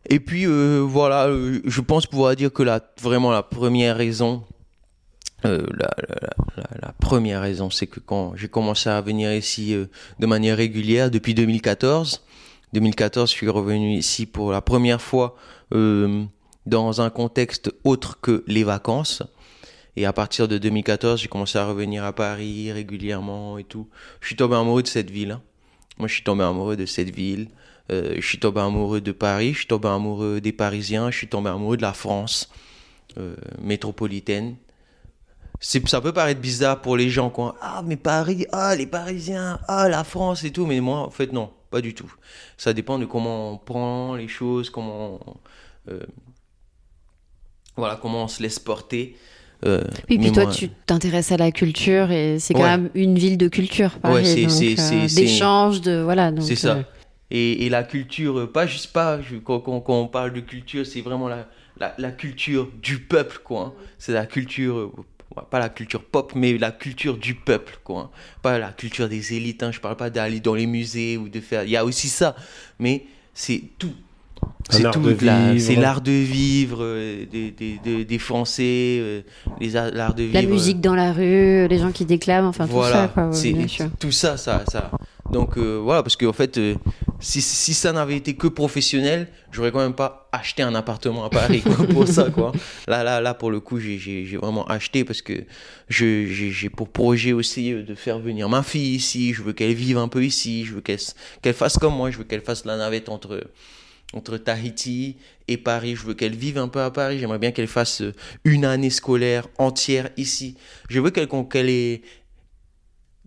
Et puis euh, voilà, euh, je pense pouvoir dire que la, vraiment la première raison, euh, la, la- la- la première raison, c'est que quand j'ai commencé à venir ici de manière régulière depuis 2014, 2014, je suis revenu ici pour la première fois dans un contexte autre que les vacances. Et à partir de 2014, j'ai commencé à revenir à Paris régulièrement et tout. Je suis tombé amoureux de cette ville. hein. Moi, je suis tombé amoureux de cette ville. Euh, je suis tombé amoureux de Paris. Je suis tombé amoureux des Parisiens. Je suis tombé amoureux de la France euh, métropolitaine. C'est, ça peut paraître bizarre pour les gens, quoi. Ah, mais Paris, ah, les Parisiens, ah, la France et tout. Mais moi, en fait, non, pas du tout. Ça dépend de comment on prend les choses, comment, euh, voilà, comment on se laisse porter. Euh, Oui, puis toi, moi- tu t'intéresses à la culture et c'est quand Ouais. même une ville de culture, Paris, Ouais, donc, c'est- euh, d'échanges, de voilà. donc, C'est ça. Et, et la culture, euh, pas juste pas, quand, quand- quand on parle de culture, c'est vraiment la, la, la culture du peuple, quoi. hein. C'est la culture, euh, pas la culture pop, mais la culture du peuple, quoi. hein. Pas la culture des élites, hein. je parle pas d'aller dans les musées ou de faire. Il y a aussi ça, mais c'est tout. C'est art tout, de la- vivre. c'est l'art de vivre euh, des, des, des, des Français, euh, les l'art de vivre. La musique dans la rue, les gens qui déclament, enfin tout ça, quoi, ouais, c'est bien sûr. tout ça, ça, ça. Donc euh, voilà, parce qu'en fait, euh, si, si ça n'avait été que professionnel, j'aurais quand même pas acheté un appartement à Paris quoi, pour ça quoi. Là là là pour le coup j'ai j'ai j'ai vraiment acheté parce que je j'ai j'ai pour projet aussi euh, de faire venir ma fille ici. Je veux qu'elle vive un peu ici. Je veux qu'elle qu'elle fasse comme moi. Je veux qu'elle fasse la navette entre entre Tahiti et Paris. Je veux qu'elle vive un peu à Paris. J'aimerais bien qu'elle fasse euh, une année scolaire entière ici. Je veux qu'elle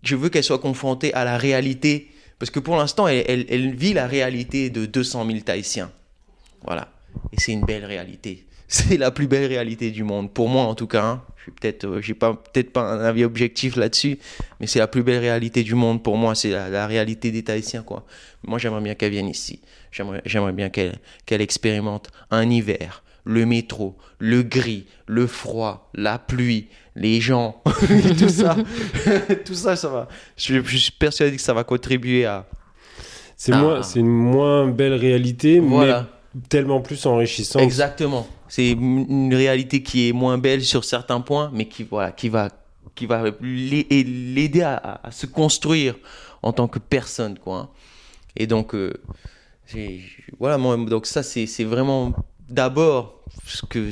je veux qu'elle soit confrontée à la réalité. Parce que pour l'instant, elle, elle- elle vit la réalité de 200 000 Tahitiens. Voilà. Et c'est une belle réalité. C'est la plus belle réalité du monde. Pour moi, en tout cas. hein. Je suis peut-être, euh, j'ai pas, peut-être pas un avis objectif là-dessus. Mais c'est la plus belle réalité du monde. Pour moi, c'est la, la réalité des Tahitiens, quoi. Moi, j'aimerais bien qu'elle vienne ici. J'aimerais, j'aimerais bien qu'elle, qu'elle expérimente un hiver, le métro, le gris, le froid, la pluie, les gens, tout ça. tout ça, ça va. Je, je suis persuadé que ça va contribuer à. C'est Ah. moins, c'est une moins belle réalité, Voilà. mais tellement plus enrichissante. Exactement. C'est une réalité qui est moins belle sur certains points, mais qui, voilà, qui va, qui va l'a- l'aider à, se construire en tant que personne, quoi. hein. Et donc, euh, voilà, donc ça, c'est vraiment d'abord ce que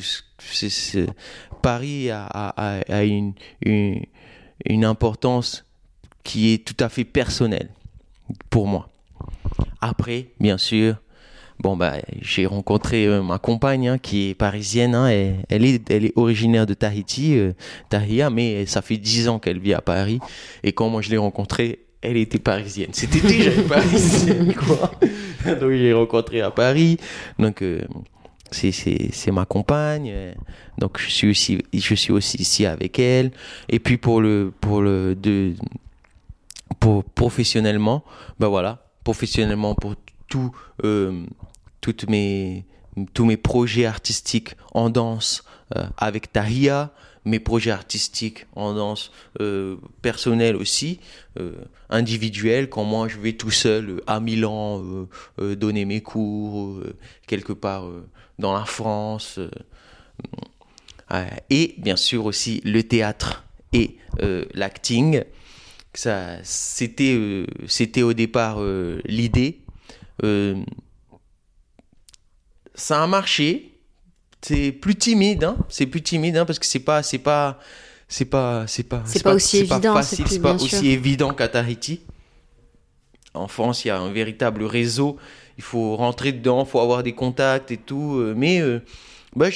Paris a, a- a- une, une importance qui est tout à fait personnelle pour moi. Après, bien sûr, bon bah j'ai rencontré euh, ma compagne hein, qui est parisienne. hein, et elle est elle est originaire de Tahiti, euh, Tahia, mais ça fait dix ans qu'elle vit à Paris. Et quand moi je l'ai rencontrée, elle était parisienne. C'était déjà une parisienne quoi. Donc j'ai rencontré à Paris. Donc euh, c'est c'est c'est ma compagne. Donc je suis aussi je suis aussi ici avec elle. Et puis pour le pour le de pour professionnellement, ben voilà, professionnellement pour tout, euh, toutes mes, tous mes projets artistiques en danse euh, avec Tahia, mes projets artistiques en danse euh, personnels aussi, euh, individuels, quand moi je vais tout seul euh, à Milan euh, donner mes cours, quelque part dans la France. euh, et bien sûr aussi le théâtre et l'acting c'était c'était au départ l'idée ça a marché c'est plus timide hein c'est plus timide hein, parce que c'est pas c'est pas c'est pas c'est pas C'est pas aussi pas évident, c'est facile c'est pas aussi sûr. évident qu'à Tahiti en France il y a un véritable réseau il faut rentrer dedans faut avoir des contacts et tout euh, mais euh, bah,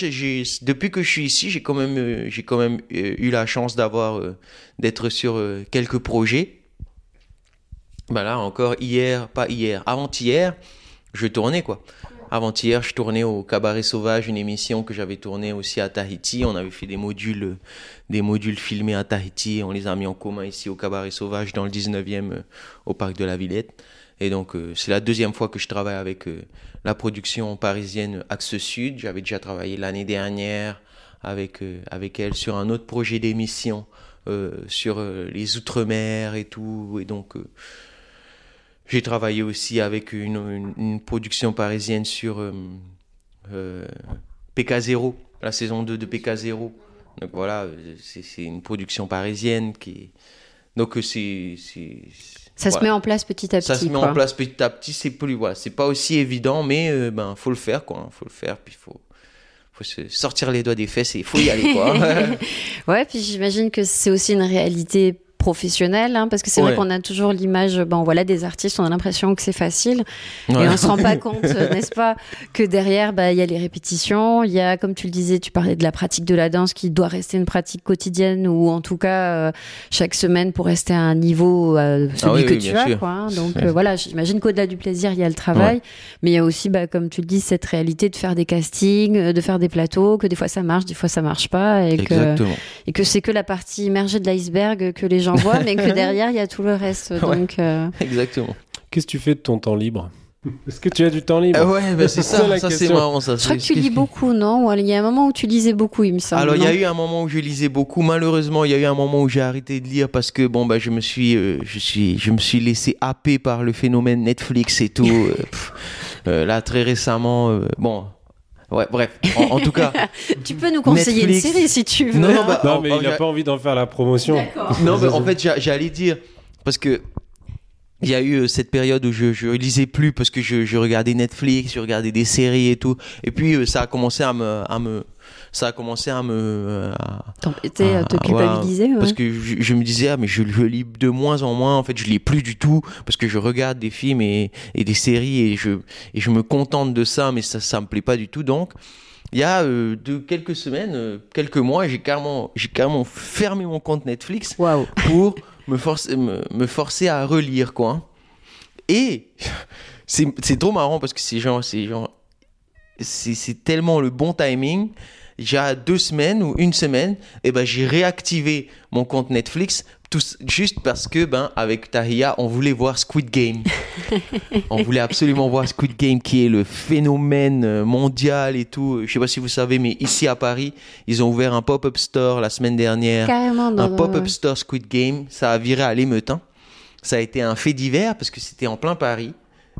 depuis que je suis ici, j'ai quand même, euh, j'ai quand même euh, eu la chance d'avoir, d'être sur quelques projets. Bah là encore hier, pas hier, avant-hier, je tournais quoi. Avant-hier, je tournais au Cabaret Sauvage, une émission que j'avais tournée aussi à Tahiti. On avait fait des modules, des modules filmés à Tahiti. On les a mis en commun ici au Cabaret Sauvage dans le 19e euh, au parc de la Villette. Et donc, euh, c'est la deuxième fois que je travaille avec euh, la production parisienne Axe Sud. J'avais déjà travaillé l'année dernière avec, euh, avec elle sur un autre projet d'émission euh, sur les Outre-mer et tout. Et donc, j'ai travaillé aussi avec une, une, une production parisienne sur euh, euh, PK0, la saison 2 de PK0. Donc voilà, c'est une production parisienne qui. Donc c'est... Ça se met en place petit à petit. Ça se met quoi. en place petit à petit, c'est plus voilà, c'est pas aussi évident, mais euh, ben faut le faire quoi, faut le faire, puis faut faut se sortir les doigts des fesses et il faut y aller quoi. Ouais, puis j'imagine que c'est aussi une réalité professionnelle, hein, parce que c'est vrai qu'on a toujours l'image, bon voilà, des artistes, on a l'impression que c'est facile, et on se rend pas compte, euh, n'est-ce pas, que derrière, bah il y a les répétitions, il y a, comme tu le disais, tu parlais de la pratique de la danse qui doit rester une pratique quotidienne ou en tout cas euh, chaque semaine pour rester à un niveau euh, celui Ah oui, que oui, tu as, quoi. hein. Donc euh, voilà, j'imagine qu'au-delà du plaisir, il y a le travail, mais il y a aussi, bah comme tu le dis, cette réalité de faire des castings, de faire des plateaux, que des fois ça marche, des fois ça marche pas, et que et que c'est que la partie immergée de l'iceberg que les gens voient, mais que derrière il y a tout le reste. Ouais. Donc euh, Exactement. Qu'est-ce que tu fais de ton temps libre Est-ce que tu as du temps libre Ah ouais, ben c'est ça, ça c'est marrant ça. je crois que tu lis beaucoup, non Il y a un moment où tu lisais beaucoup, il me semble. Alors il y a eu un moment où je lisais beaucoup. Malheureusement, il y a eu un moment où j'ai arrêté de lire parce que bon bah je me suis euh, je suis je me suis laissé happer par le phénomène Netflix et tout. euh, pff, euh, là très récemment, euh, bon. Ouais, bref. En, en tout cas, Tu peux nous conseiller Netflix. une série si tu veux. Non, bah, Non, mais il n'a j'ai- pas envie d'en faire la promotion. D'accord. Non, mais en fait, j'a- j'allais dire, parce que il y a eu euh, cette période où je, je lisais plus parce que je, je regardais Netflix, je regardais des séries et tout. Et puis euh, ça a commencé à me, à me, ça a commencé à me, euh, à- T'embêter, Ah, te culpabiliser. ouais. parce que je, je me disais ah mais je, je lis de moins en moins en fait je lis plus du tout parce que je regarde des films et, et des séries et je et je me contente de ça mais ça ça me plaît pas du tout donc il y a euh, de quelques semaines euh, quelques mois j'ai carrément j'ai carrément fermé mon compte Netflix pour me forcer me, me forcer à relire quoi et c'est c'est trop marrant parce que c'est genre c'est genre c'est c'est tellement le bon timing il y a deux semaines ou une semaine, eh ben, j'ai réactivé mon compte Netflix tout, juste parce que, ben, avec Tahia, on voulait voir Squid Game. on voulait absolument voir Squid Game, qui est le phénomène euh, mondial et tout. Je sais pas si vous savez, mais ici à Paris, ils ont ouvert un pop-up store la semaine dernière. Carrément Un pop-up store Squid Game, ça a viré à l'émeute. hein. Ça a été un fait divers parce que c'était en plein Paris.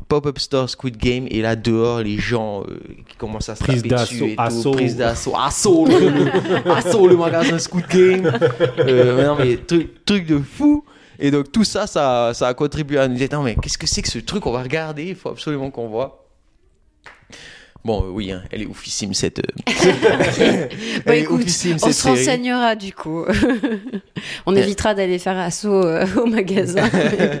Pop-up store Squid Game et là dehors les gens euh, qui commencent à se Prise d'assaut, assaut. prise d'assaut, assaut le, le- assaut le magasin Squid Game, Euh, mais non mais truc, truc de fou. Et donc tout ça, ça, ça a contribué à nous dire non mais qu'est-ce que c'est que ce truc? On va regarder, il faut absolument qu'on voit. Bon euh, oui, hein, elle est oufissime cette. euh, Bah, elle est écoute, oufissime on cette se série. renseignera du coup. on évitera d'aller faire assaut euh, au magasin.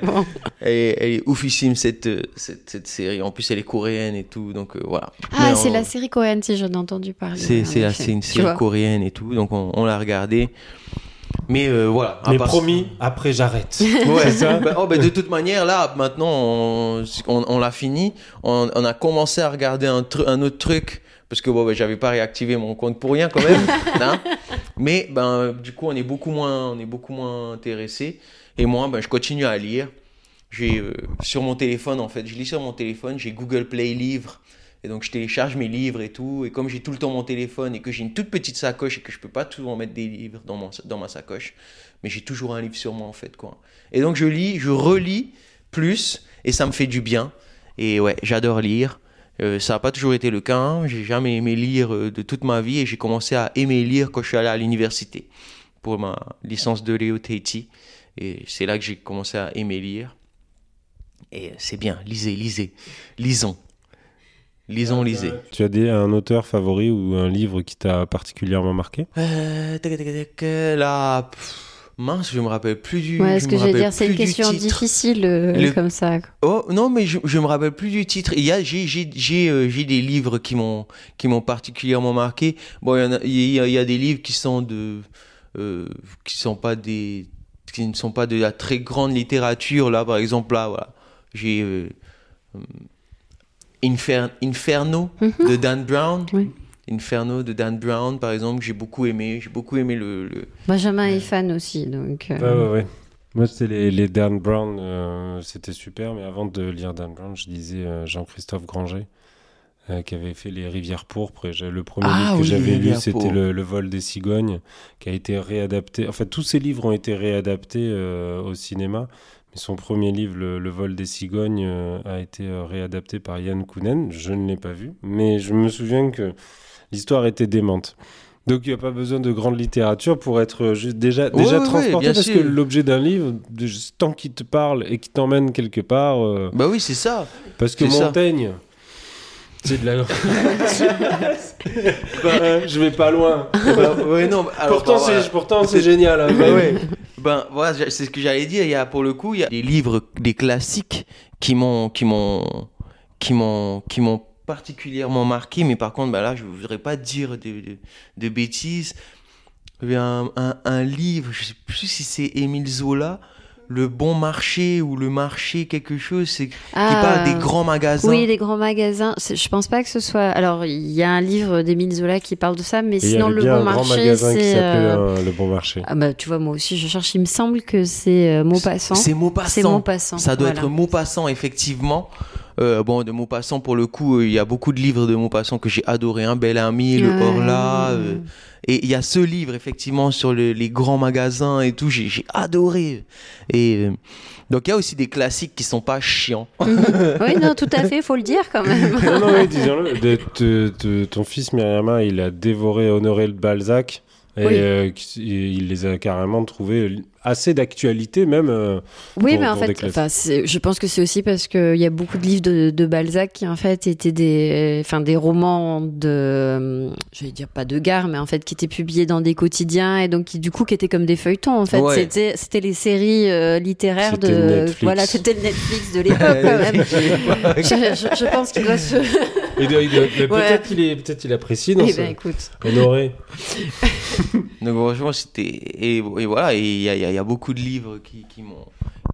bon. Elle est, elle est oufissime cette, cette, cette série. En plus, elle est coréenne et tout, donc euh, voilà. Ah, c'est on- la série coréenne, si j'en ai entendu parler. C'est une série coréenne et tout, donc on, on l'a regardée. Mais euh, voilà. Mais part- promis, après j'arrête. Ouais, ça Bah, oh, bah, de toute manière, là, maintenant, on, on, on l'a fini. On, on a commencé à regarder un, autre truc. Parce que bon, bah, j'avais pas réactivé mon compte pour rien quand même. hein. Mais ben, du coup, on est beaucoup moins, on est beaucoup moins intéressé. Et moi, ben, je continue à lire. J'ai euh, sur mon téléphone, en fait, je lis sur mon téléphone. J'ai Google Play Livres. Et donc, je télécharge mes livres et tout. Et comme j'ai tout le temps mon téléphone et que j'ai une toute petite sacoche et que je peux pas toujours mettre des livres dans, mon, dans ma sacoche, mais j'ai toujours un livre sur moi, en fait, quoi. Et donc, je lis, je relis plus et ça me fait du bien. Et ouais, j'adore lire. Euh, ça n'a pas toujours été le cas. hein. J'ai jamais aimé lire euh, de toute ma vie et j'ai commencé à aimer lire quand je suis allé à l'université pour ma licence de Léo Tahiti. Et c'est là que j'ai commencé à aimer lire. Et c'est bien, lisez, lisez, lisons. Lisons, lisez. Tu as des, un auteur favori ou un livre qui t'a particulièrement marqué? Euh, tac, tac, tac, euh, là, pff, mince, je me rappelle plus du. Ouais, ce que j'allais dire, c'est une question titre. difficile euh, Le- comme ça. Oh non, mais je, je me rappelle plus du titre. Il y a, j'ai, j'ai, j'ai, euh, j'ai des livres qui m'ont, qui m'ont particulièrement marqué. Bon, il y en a, il y a, il y a des livres qui sont de, euh, qui sont pas des, qui ne sont pas de la très grande littérature. Là, par exemple, là, voilà, j'ai euh, euh, Infer- Inferno Mhm. de Dan Brown. Oui. Inferno de Dan Brown, par exemple, que j'ai beaucoup aimé. J'ai beaucoup aimé le, le- Benjamin est fan aussi, donc. euh, Ouais, ouais, ouais. Moi, c'était les, les Dan Brown, euh, c'était super, mais avant de lire Dan Brown, je lisais euh, Jean-Christophe Granger, euh, qui avait fait Les Rivières Pourpres. Et le premier Ah livre que oui, j'avais lu, c'était le, Le vol des cigognes, qui a été réadapté. En fait, tous ces livres ont été réadaptés euh, au cinéma, mais son premier livre, Le, Le vol des cigognes, euh, a été euh, réadapté par Yann Kounen. Je ne l'ai pas vu, mais je me souviens que l'histoire était démente. Donc il n'y a pas besoin de grande littérature pour être euh, juste déjà, Ouais, déjà ouais, transporté parce sûr. que l'objet d'un livre, tant qu'il te parle et qu'il t'emmène quelque part, euh, Bah oui, c'est ça. parce que C'est ça. C'est de la... Bah, je vais pas loin. Bah, ouais, non, alors, pourtant bah, voilà. c'est pourtant c'est génial. hein. Bah ouais. Ben voilà, c'est ce que j'allais dire. Il y a pour le coup, il y a des livres, des classiques qui m'ont, qui m'ont, qui m'ont, qui m'ont particulièrement marqué. Mais par contre, bah là, je voudrais pas dire de, de, de bêtises. Il y a un, un, un livre, je sais plus si c'est Émile Zola, Le Bon Marché ou Le Marché quelque chose, c'est qui Ah, parle des grands magasins. Oui, les grands magasins. Je pense pas que ce soit. Alors, il y a un livre d'Émile Zola qui parle de ça, mais Et sinon, le bon marché, c'est. euh, euh, Le Bon Marché. Ah bah, tu vois, moi aussi, je cherche. Il me semble que c'est euh, Maupassant. C'est Maupassant. C'est Maupassant. Ça doit voilà. être Maupassant, effectivement. Euh, bon, de Maupassant, pour le coup, euh, il y a beaucoup de livres de Maupassant que j'ai adoré. Un bel ami, le. Horla. euh, et il y a ce livre, effectivement, sur le- les grands magasins et tout. J'ai j'ai adoré. Et euh, donc, il y a aussi des classiques qui sont pas chiants. oui, non, tout à fait, faut le dire quand même. non, non, oui, disons-le. De- de- de- ton fils Myriama, il a dévoré Honoré le Balzac. Et Oui. euh, il les a carrément trouvés assez d'actualité même. euh, Oui, pour- mais en fait, je pense que c'est aussi parce qu'il y a beaucoup de livres de, de Balzac qui en fait étaient des, enfin, des romans de, je vais dire pas de gare, mais en fait qui étaient publiés dans des quotidiens et donc qui du coup qui étaient comme des feuilletons. En fait, Ouais. c'était, c'était les séries euh, littéraires C'était de, Netflix. voilà, c'était le Netflix de l'époque quand même. je, je- je pense qu'il doit se. Et de- de- de- Ouais. peut-être qu'il est, peut-être il apprécie dans Eh ben écoute. Honoré. Donc franchement, c'était et, et voilà, et il y a, il y a- il y a beaucoup de livres qui, qui m'ont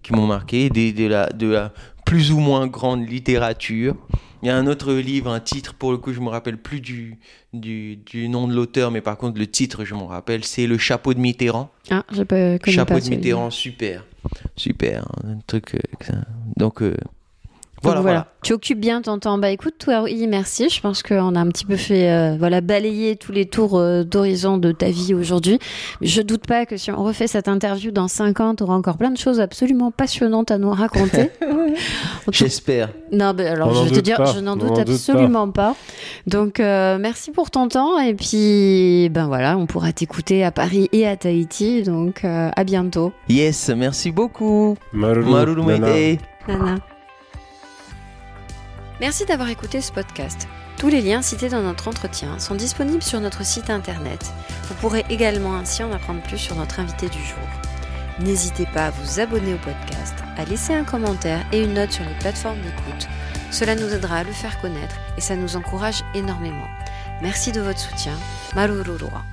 qui m'ont marqué, des, de la de la plus ou moins grande littérature. Il y a un autre livre, un titre pour le coup, je me rappelle plus du du, du nom de l'auteur, mais par contre le titre, je m'en rappelle, c'est Le Chapeau de Mitterrand. Ah, je peux Chapeau pas de. Mitterrand, super, super, un truc. euh, Donc euh, Donc voilà, voilà, voilà. Tu occupes bien ton temps. Bah écoute, toi, oui, merci. Je pense qu'on a un petit peu fait, euh, voilà, balayer tous les tours euh, d'horizon de ta vie aujourd'hui. Je doute pas que si on refait cette interview dans 5 ans, tu auras encore plein de choses absolument passionnantes à nous raconter. J'espère. non, mais alors On je vais te dire, pas. je n'en doute absolument pas. Donc euh, merci pour ton temps et puis ben voilà, on pourra t'écouter à Paris et à Tahiti. Donc euh, à bientôt. Yes, merci beaucoup. Maruru, Maruru Nana. Nana. Merci d'avoir écouté ce podcast. Tous les liens cités dans notre entretien sont disponibles sur notre site internet. Vous pourrez également ainsi en apprendre plus sur notre invité du jour. N'hésitez pas à vous abonner au podcast, à laisser un commentaire et une note sur les plateformes d'écoute. Cela nous aidera à le faire connaître et ça nous encourage énormément. Merci de votre soutien. Marururua.